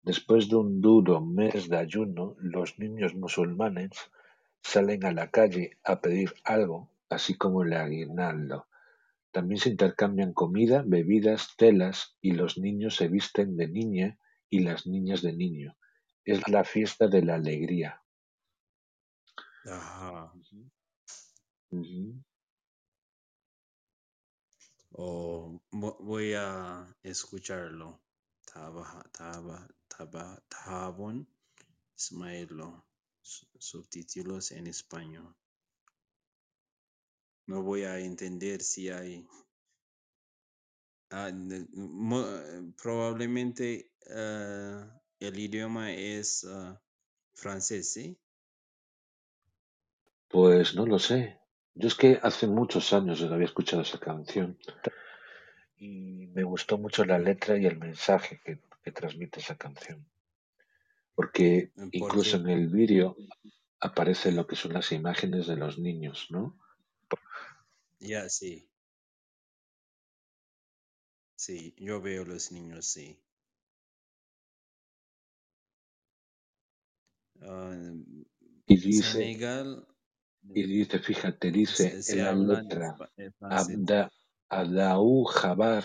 Speaker 1: Después de un duro mes de ayuno, los niños musulmanes salen a la calle a pedir algo, así como el aguinaldo. También se intercambian comida, bebidas, telas y los niños se visten de niña y las niñas de niño. Es la fiesta de la alegría.
Speaker 2: Ajá.
Speaker 1: Ujú.
Speaker 2: O vo- voy a escucharlo. Taba, taba, taba, Tabón, Ismaelo. Su- Subtítulos en español. No voy a entender si hay. ah, mo- probablemente eh, el idioma es ah, francés, ¿sí?
Speaker 1: Pues no lo sé. Yo es que hace muchos años no había escuchado esa canción y me gustó mucho la letra y el mensaje que, que transmite esa canción. Porque incluso en el vídeo aparece lo que son las imágenes de los niños, ¿no?
Speaker 2: ya, sí, sí, yo veo los niños, sí. Ah,
Speaker 1: Y dice,
Speaker 2: Senegal
Speaker 1: y dice, fíjate, dice en la letra. Abda, Abdaú Jabar,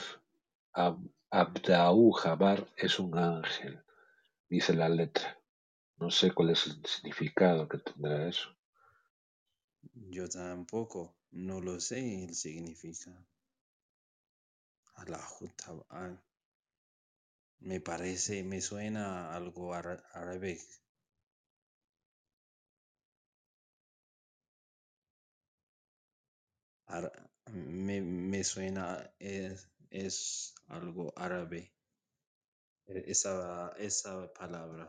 Speaker 1: Ab- Abdaú Jabar es un ángel, dice la letra. No sé cuál es el significado que tendrá eso.
Speaker 2: Yo tampoco, no lo sé el significa. Allahu Ta'ala. Me parece, me suena algo ára- árabe. Me, me suena, es, es algo árabe. e- Esa, esa palabra.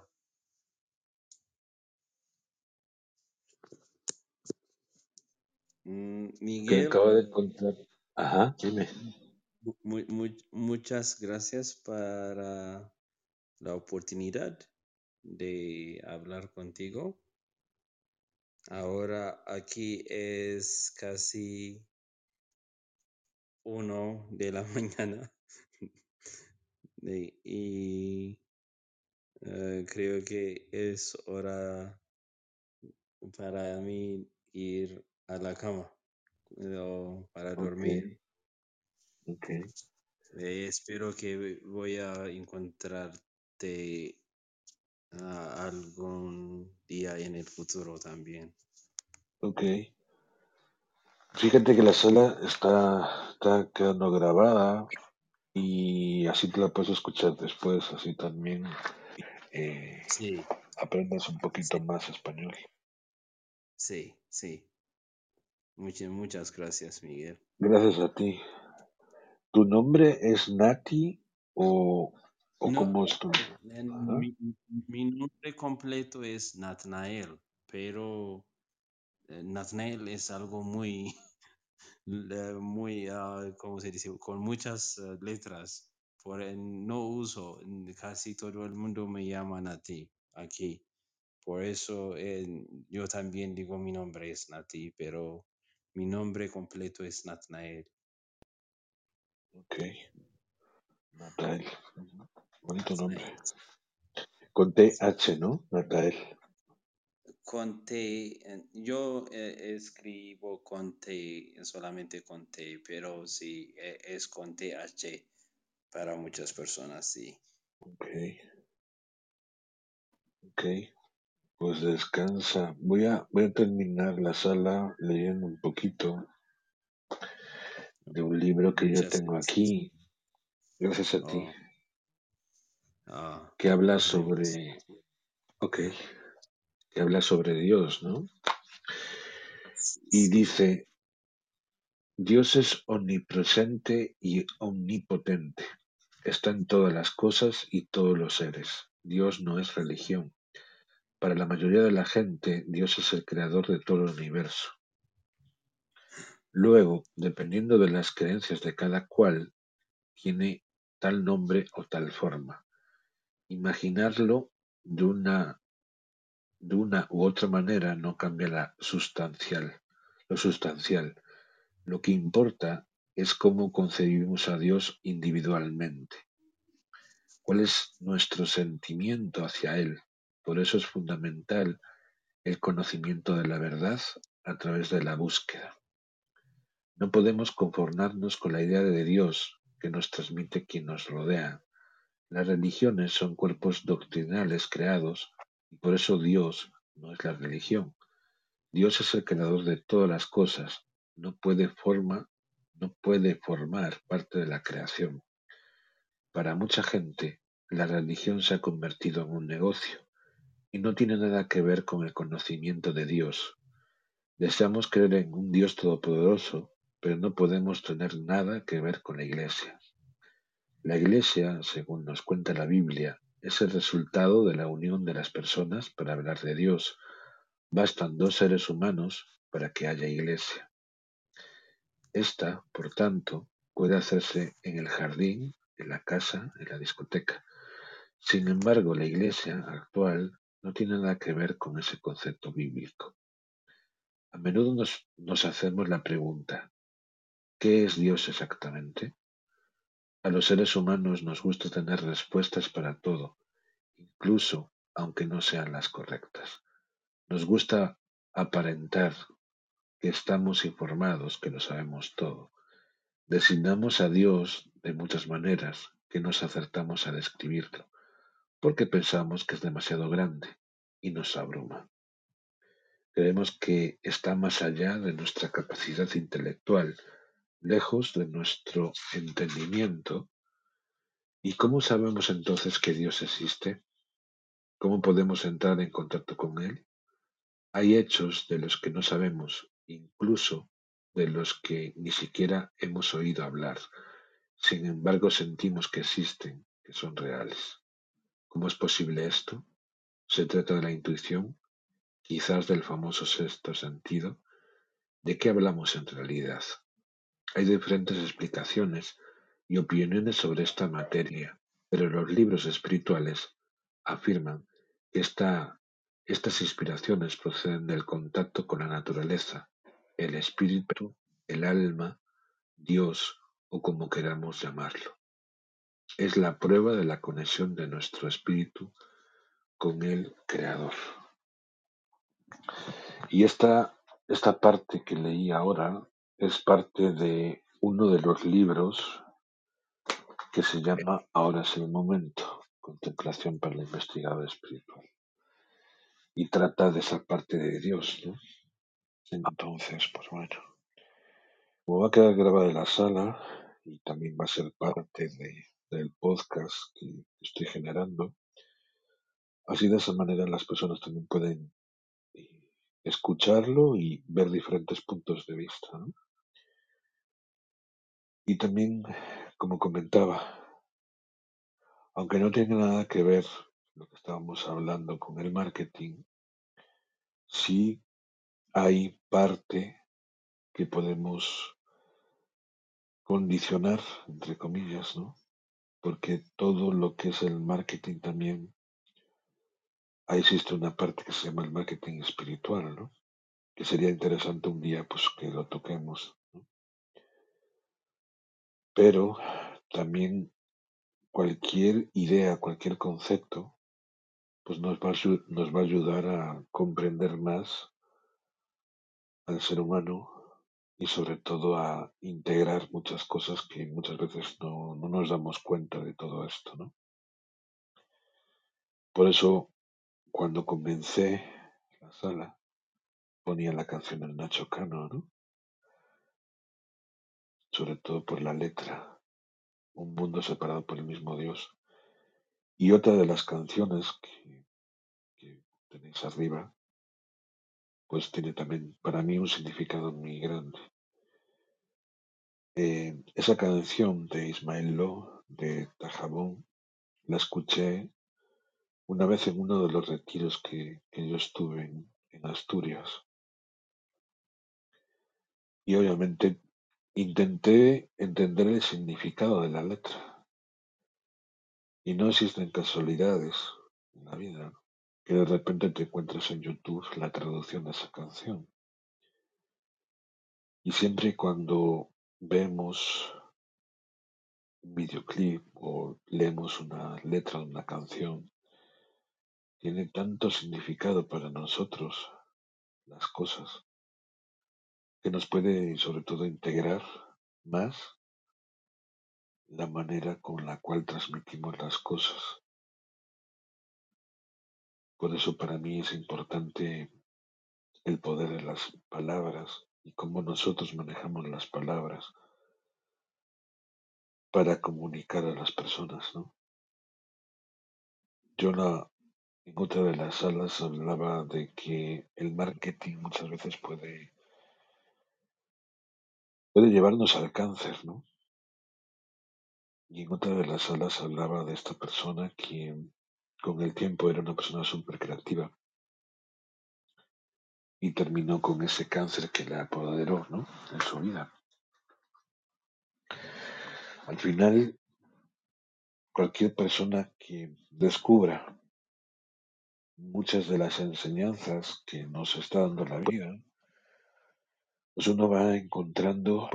Speaker 2: Mm,
Speaker 1: Que
Speaker 2: Miguel,
Speaker 1: acabo de encontrar. Ajá, dime.
Speaker 2: mu- mu- muchas gracias para la oportunidad de hablar contigo. Ahora aquí es casi uno de la mañana y eh, creo que es hora para mí ir a la cama o para dormir.
Speaker 1: ok.
Speaker 2: Eh, espero que voy a encontrarte algún día en el futuro también.
Speaker 1: Ok. Fíjate que la sala está, está quedando grabada y así te la puedes escuchar después, así también eh,
Speaker 2: Sí,
Speaker 1: aprendes un poquito
Speaker 2: sí,
Speaker 1: más español.
Speaker 2: sí, sí. Muchas, muchas gracias, Miguel.
Speaker 1: Gracias a ti. ¿Tu nombre es Nati o, o
Speaker 2: No,
Speaker 1: cómo es tu? Ajá.
Speaker 2: mi, mi nombre completo es Nathanael, pero eh, Nathanael es algo muy, muy, ah, ¿cómo se dice? Con muchas eh, letras. Por el- no uso, casi todo el mundo me llama Nati aquí. Por eso eh, yo también digo mi nombre es Nati, pero mi nombre completo es Nathanael.
Speaker 1: Ok, Natael. Bonito nombre. Con TH, ¿no? Natael.
Speaker 2: Con T, eh, yo eh, escribo con T, solamente con T, pero sí, eh, es con TH para muchas personas, sí.
Speaker 1: Ok, ok. Pues descansa. Voy a, voy a terminar la sala leyendo un poquito de un libro que yo tengo
Speaker 2: gracias.
Speaker 1: aquí, gracias a ti,
Speaker 2: Oh, ah,
Speaker 1: que habla sobre, ok, que habla sobre Dios, ¿no? Y dice, Dios es omnipresente y omnipotente. Está en todas las cosas y todos los seres. Dios no es religión. Para la mayoría de la gente, Dios es el creador de todo el universo. Luego, dependiendo de las creencias de cada cual, tiene tal nombre o tal forma. Imaginarlo de una, de una u otra manera no cambia la sustancial, lo sustancial. Lo que importa es cómo concebimos a Dios individualmente. ¿Cuál es nuestro sentimiento hacia Él? Por eso es fundamental el conocimiento de la verdad a través de la búsqueda. No podemos conformarnos con la idea de Dios que nos transmite quien nos rodea. Las religiones son cuerpos doctrinales creados y por eso Dios no es la religión. Dios es el creador de todas las cosas. No puede forma, no puede formar parte de la creación. Para mucha gente, la religión se ha convertido en un negocio y no tiene nada que ver con el conocimiento de Dios. Deseamos creer en un Dios todopoderoso, pero no podemos tener nada que ver con la Iglesia. La Iglesia, según nos cuenta la Biblia, es el resultado de la unión de las personas para hablar de Dios. Bastan dos seres humanos para que haya Iglesia. Esta, por tanto, puede hacerse en el jardín, en la casa, en la discoteca. Sin embargo, la Iglesia actual no tiene nada que ver con ese concepto bíblico. A menudo nos, nos hacemos la pregunta, ¿qué es Dios exactamente? A los seres humanos nos gusta tener respuestas para todo, incluso aunque no sean las correctas. Nos gusta aparentar que estamos informados, que lo sabemos todo. Designamos a Dios de muchas maneras que nos acertamos a describirlo, porque pensamos que es demasiado grande y nos abruma. creemos que está más allá de nuestra capacidad intelectual, lejos de nuestro entendimiento. ¿Y cómo sabemos entonces que Dios existe? ¿Cómo podemos entrar en contacto con Él? Hay hechos de los que no sabemos, incluso de los que ni siquiera hemos oído hablar. Sin embargo, sentimos que existen, que son reales. ¿Cómo es posible esto? ¿Se trata de la intuición? Quizás del famoso sexto sentido. ¿De qué hablamos en realidad? Hay diferentes explicaciones y opiniones sobre esta materia, pero los libros espirituales afirman que esta, estas inspiraciones proceden del contacto con la naturaleza, el espíritu, el alma, Dios o como queramos llamarlo. Es la prueba de la conexión de nuestro espíritu con el Creador. Y esta, esta parte que leí ahora es parte de uno de los libros que se llama Ahora es el momento, contemplación para el investigador espiritual. Y trata de esa parte de Dios, ¿no? Entonces, pues bueno, como va a quedar grabada en la sala y también va a ser parte de, del podcast que estoy generando, así de esa manera las personas también pueden eh, escucharlo y ver diferentes puntos de vista. Y también, como comentaba, aunque no tiene nada que ver lo que estábamos hablando con el marketing, sí hay parte que podemos condicionar, entre comillas, ¿no? Porque todo lo que es el marketing también, ahí existe una parte que se llama el marketing espiritual, ¿no? Que sería interesante un día, pues, que lo toquemos. Pero también cualquier idea, cualquier concepto, pues nos va, a, nos va a ayudar a comprender más al ser humano y sobre todo a integrar muchas cosas que muchas veces no, no nos damos cuenta de todo esto, ¿no? Por eso, cuando comencé la sala, ponía la canción de Nacho Cano, ¿no? Sobre todo por la letra, un mundo separado por el mismo Dios. Y otra de las canciones que, tenéis arriba, pues tiene también para mí un significado muy grande. Eh, esa canción de Ismael Lo, de Tajabón, la escuché una vez en uno de los retiros que, que yo estuve en, en Asturias. Y obviamente intenté entender el significado de la letra. Y no existen casualidades en la vida que de repente te encuentras en YouTube la traducción de esa canción. Y siempre cuando vemos un videoclip o leemos una letra de una canción, tiene tanto significado para nosotros las cosas que nos puede sobre todo integrar más la manera con la cual transmitimos las cosas. Por eso para mí es importante el poder de las palabras y cómo nosotros manejamos las palabras para comunicar a las personas, ¿no? Yo la, en otra de las salas hablaba de que el marketing muchas veces puede, puede llevarnos al cáncer, ¿no? Y en otra de las salas hablaba de esta persona que con el tiempo era una persona súper creativa y terminó con ese cáncer que la apoderó, ¿no? En su vida. Al final, cualquier persona que descubra muchas de las enseñanzas que nos está dando la vida, pues uno va encontrando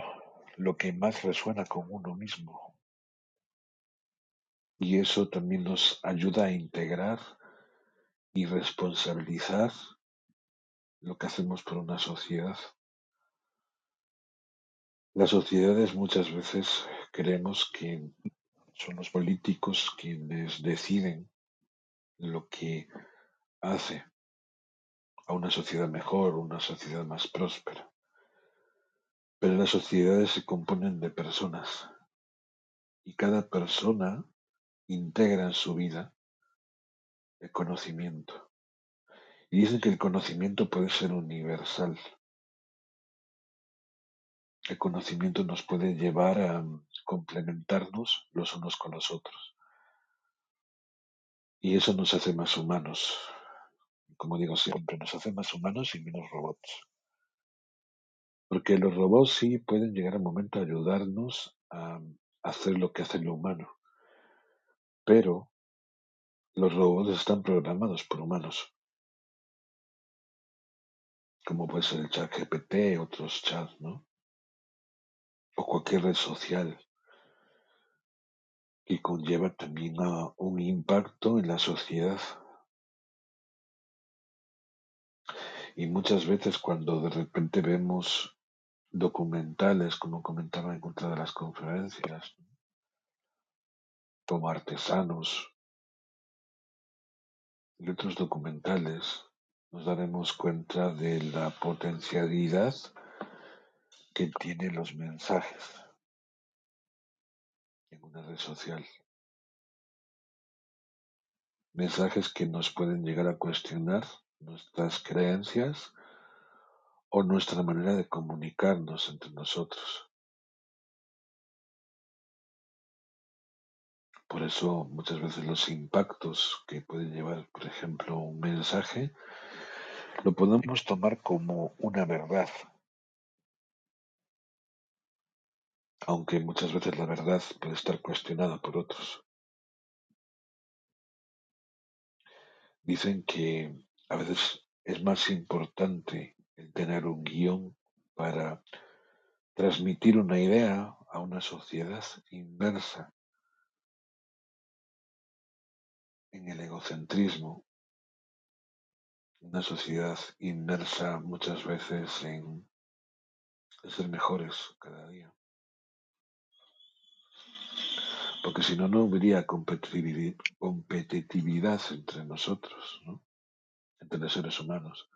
Speaker 1: lo que más resuena con uno mismo. Y eso también nos ayuda a integrar y responsabilizar lo que hacemos por una sociedad. Las sociedades muchas veces creemos que son los políticos quienes deciden lo que hace a una sociedad mejor, una sociedad más próspera. Pero las sociedades se componen de personas y cada persona integra en su vida el conocimiento. Y dicen que el conocimiento puede ser universal. El conocimiento nos puede llevar a complementarnos los unos con los otros. Y eso nos hace más humanos. Como digo siempre, nos hace más humanos y menos robots. Porque los robots sí pueden llegar a momento a ayudarnos a hacer lo que hace lo humano. Pero los robots están programados por humanos. Como puede ser el chat GPT, otros chats, ¿no? O cualquier red social que conlleva también a un impacto en la sociedad. Y muchas veces cuando de repente vemos documentales, como comentaba en otra de las conferencias, como artesanos y otros documentales, nos daremos cuenta de la potencialidad que tienen los mensajes en una red social. Mensajes que nos pueden llegar a cuestionar nuestras creencias o nuestra manera de comunicarnos entre nosotros. Por eso muchas veces los impactos que puede llevar, por ejemplo, un mensaje, lo podemos tomar como una verdad, aunque muchas veces la verdad puede estar cuestionada por otros. Dicen que a veces es más importante el tener un guion para transmitir una idea a una sociedad inmersa en el egocentrismo, una sociedad inmersa muchas veces en ser mejores cada día. Porque si no, no habría competitividad entre nosotros, ¿no? entre los seres humanos.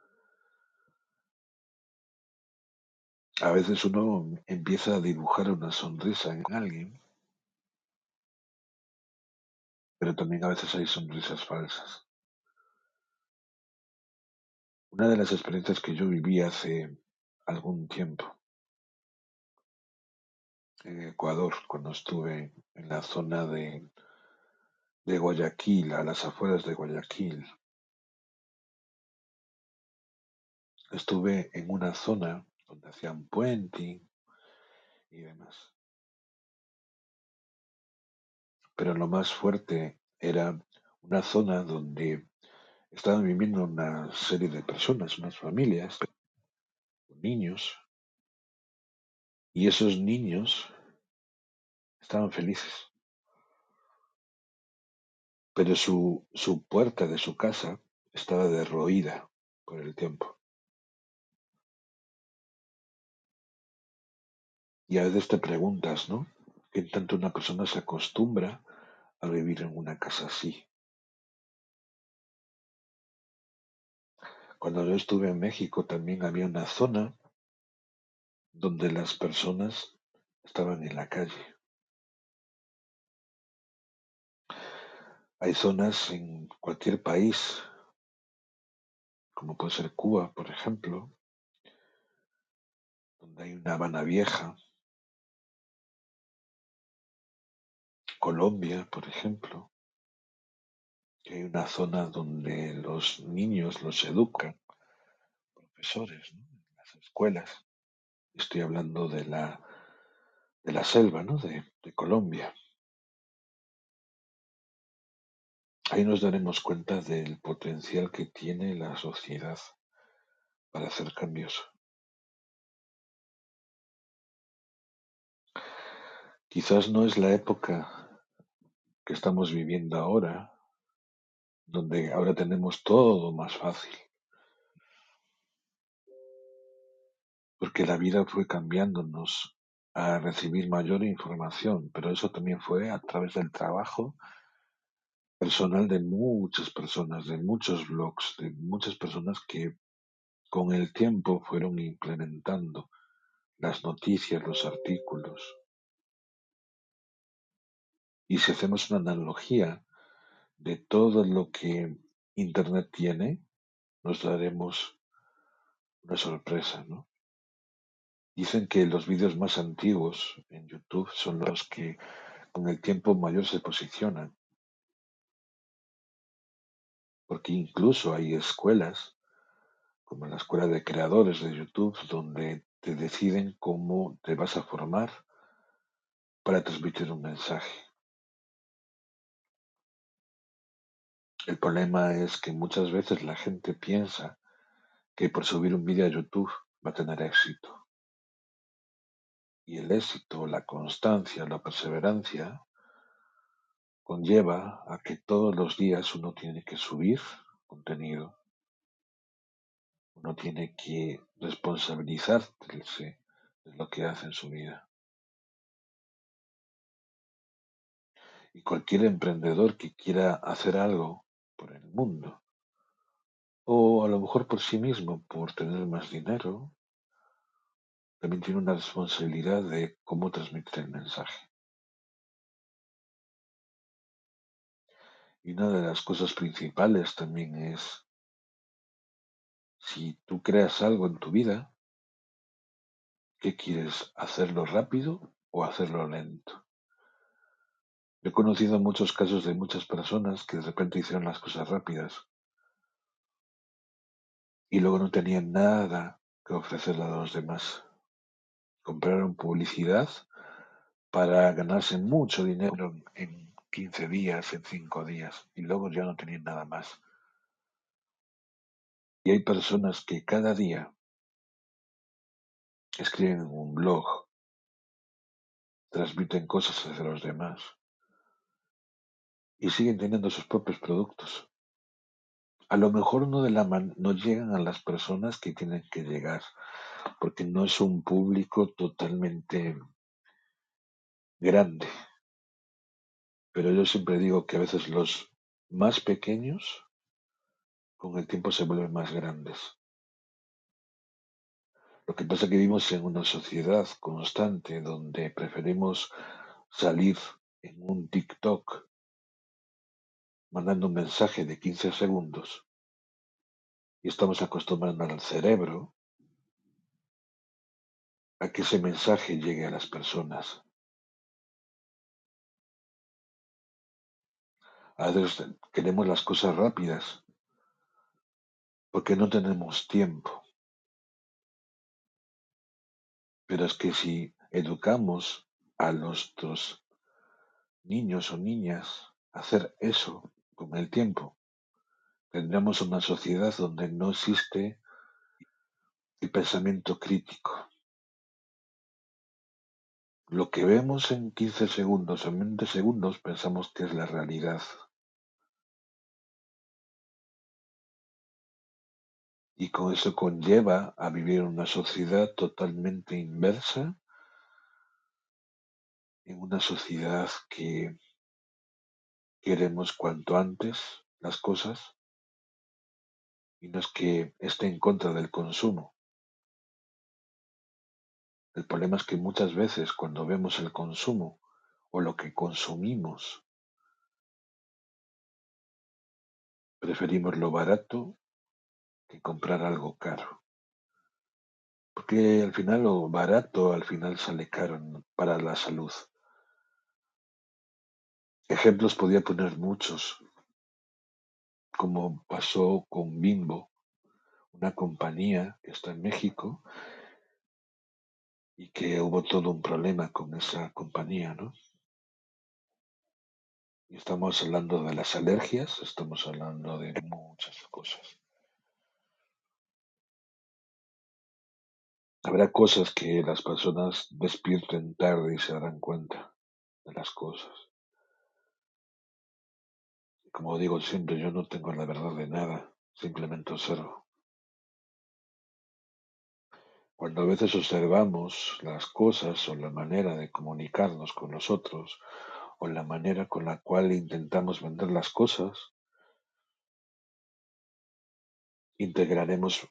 Speaker 1: A veces uno empieza a dibujar una sonrisa en alguien, pero también a veces hay sonrisas falsas. Una de las experiencias que yo viví hace algún tiempo en Ecuador, cuando estuve en la zona de, de Guayaquil, a las afueras de Guayaquil, estuve en una zona hacían puenting y demás. Pero lo más fuerte era una zona donde estaban viviendo una serie de personas, unas familias, niños, y esos niños estaban felices. Pero su, su puerta de su casa estaba derroída por el tiempo. Y a veces te preguntas, ¿no? ¿Qué tanto una persona se acostumbra a vivir en una casa así? Cuando yo estuve en México también había una zona donde las personas estaban en la calle. Hay zonas en cualquier país, como puede ser Cuba, por ejemplo, donde hay una Habana Vieja, Colombia, por ejemplo, que hay una zona donde los niños los educan, profesores, ¿no? en las escuelas. Estoy hablando de la, de la selva, ¿no? de, de Colombia. Ahí nos daremos cuenta del potencial que tiene la sociedad para hacer cambios. Quizás no es la época estamos viviendo ahora, donde ahora tenemos todo más fácil. Porque la vida fue cambiándonos a recibir mayor información, pero eso también fue a través del trabajo personal de muchas personas, de muchos blogs, de muchas personas que con el tiempo fueron implementando las noticias, los artículos. Y si hacemos una analogía de todo lo que Internet tiene, nos daremos una sorpresa, ¿no? Dicen que los vídeos más antiguos en YouTube son los que con el tiempo mayor se posicionan. Porque incluso hay escuelas, como la escuela de creadores de YouTube, donde te deciden cómo te vas a formar para transmitir un mensaje. El problema es que muchas veces la gente piensa que por subir un vídeo a YouTube va a tener éxito. Y el éxito, la constancia, la perseverancia conlleva a que todos los días uno tiene que subir contenido. Uno tiene que responsabilizarse de lo que hace en su vida. Y cualquier emprendedor que quiera hacer algo por el mundo, o a lo mejor por sí mismo, por tener más dinero, también tiene una responsabilidad de cómo transmitir el mensaje. Y una de las cosas principales también es, si tú creas algo en tu vida, ¿qué quieres? ¿Hacerlo rápido o hacerlo lento? He conocido muchos casos de muchas personas que de repente hicieron las cosas rápidas y luego no tenían nada que ofrecerle a los demás. Compraron publicidad para ganarse mucho dinero en 15 días, en 5 días, y luego ya no tenían nada más. Y hay personas que cada día escriben un blog, transmiten cosas hacia los demás y siguen teniendo sus propios productos. A lo mejor no, de la no llegan a las personas que tienen que llegar, porque no es un público totalmente grande. Pero yo siempre digo que a veces los más pequeños con el tiempo se vuelven más grandes. Lo que pasa es que vivimos en una sociedad constante donde preferimos salir en un TikTok mandando un mensaje de 15 segundos y estamos acostumbrando al cerebro a que ese mensaje llegue a las personas. A veces queremos las cosas rápidas porque no tenemos tiempo. Pero es que si educamos a nuestros niños o niñas a hacer eso con el tiempo, tendremos una sociedad donde no existe el pensamiento crítico. Lo que vemos en 15 segundos en 20 segundos pensamos que es la realidad. Y con eso conlleva a vivir una sociedad totalmente inversa, en una sociedad que queremos cuanto antes las cosas y no es que esté en contra del consumo. El problema es que muchas veces cuando vemos el consumo o lo que consumimos, preferimos lo barato que comprar algo caro. Porque al final lo barato al final sale caro para la salud. Ejemplos podía poner muchos, como pasó con Bimbo, una compañía que está en México y que hubo todo un problema con esa compañía, ¿no? Y estamos hablando de las alergias, estamos hablando de muchas cosas. Habrá cosas que las personas despierten tarde y se darán cuenta de las cosas. Como digo siempre, yo no tengo la verdad de nada, simplemente observo. Cuando a veces observamos las cosas o la manera de comunicarnos con los otros o la manera con la cual intentamos vender las cosas, integraremos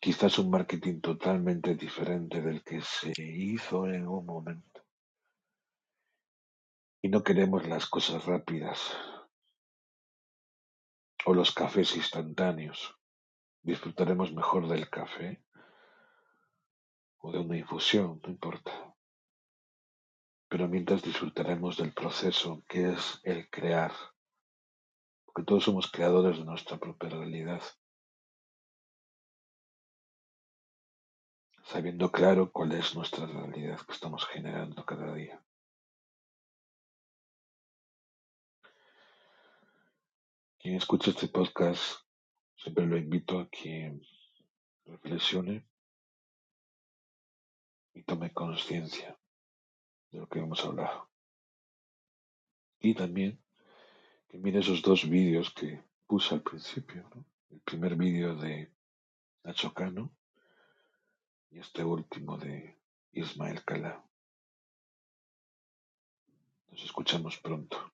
Speaker 1: quizás un marketing totalmente diferente del que se hizo en un momento. Y no queremos las cosas rápidas o los cafés instantáneos. Disfrutaremos mejor del café o de una infusión, no importa. Pero mientras disfrutaremos del proceso que es el crear, porque todos somos creadores de nuestra propia realidad. sabiendo claro cuál es nuestra realidad que estamos generando cada día. Quien escucha este podcast, siempre lo invito a que reflexione y tome conciencia de lo que hemos hablado. Y también que mire esos dos vídeos que puse al principio. El primer vídeo de Nacho Cano y este último de Ismael Cala. Nos escuchamos pronto.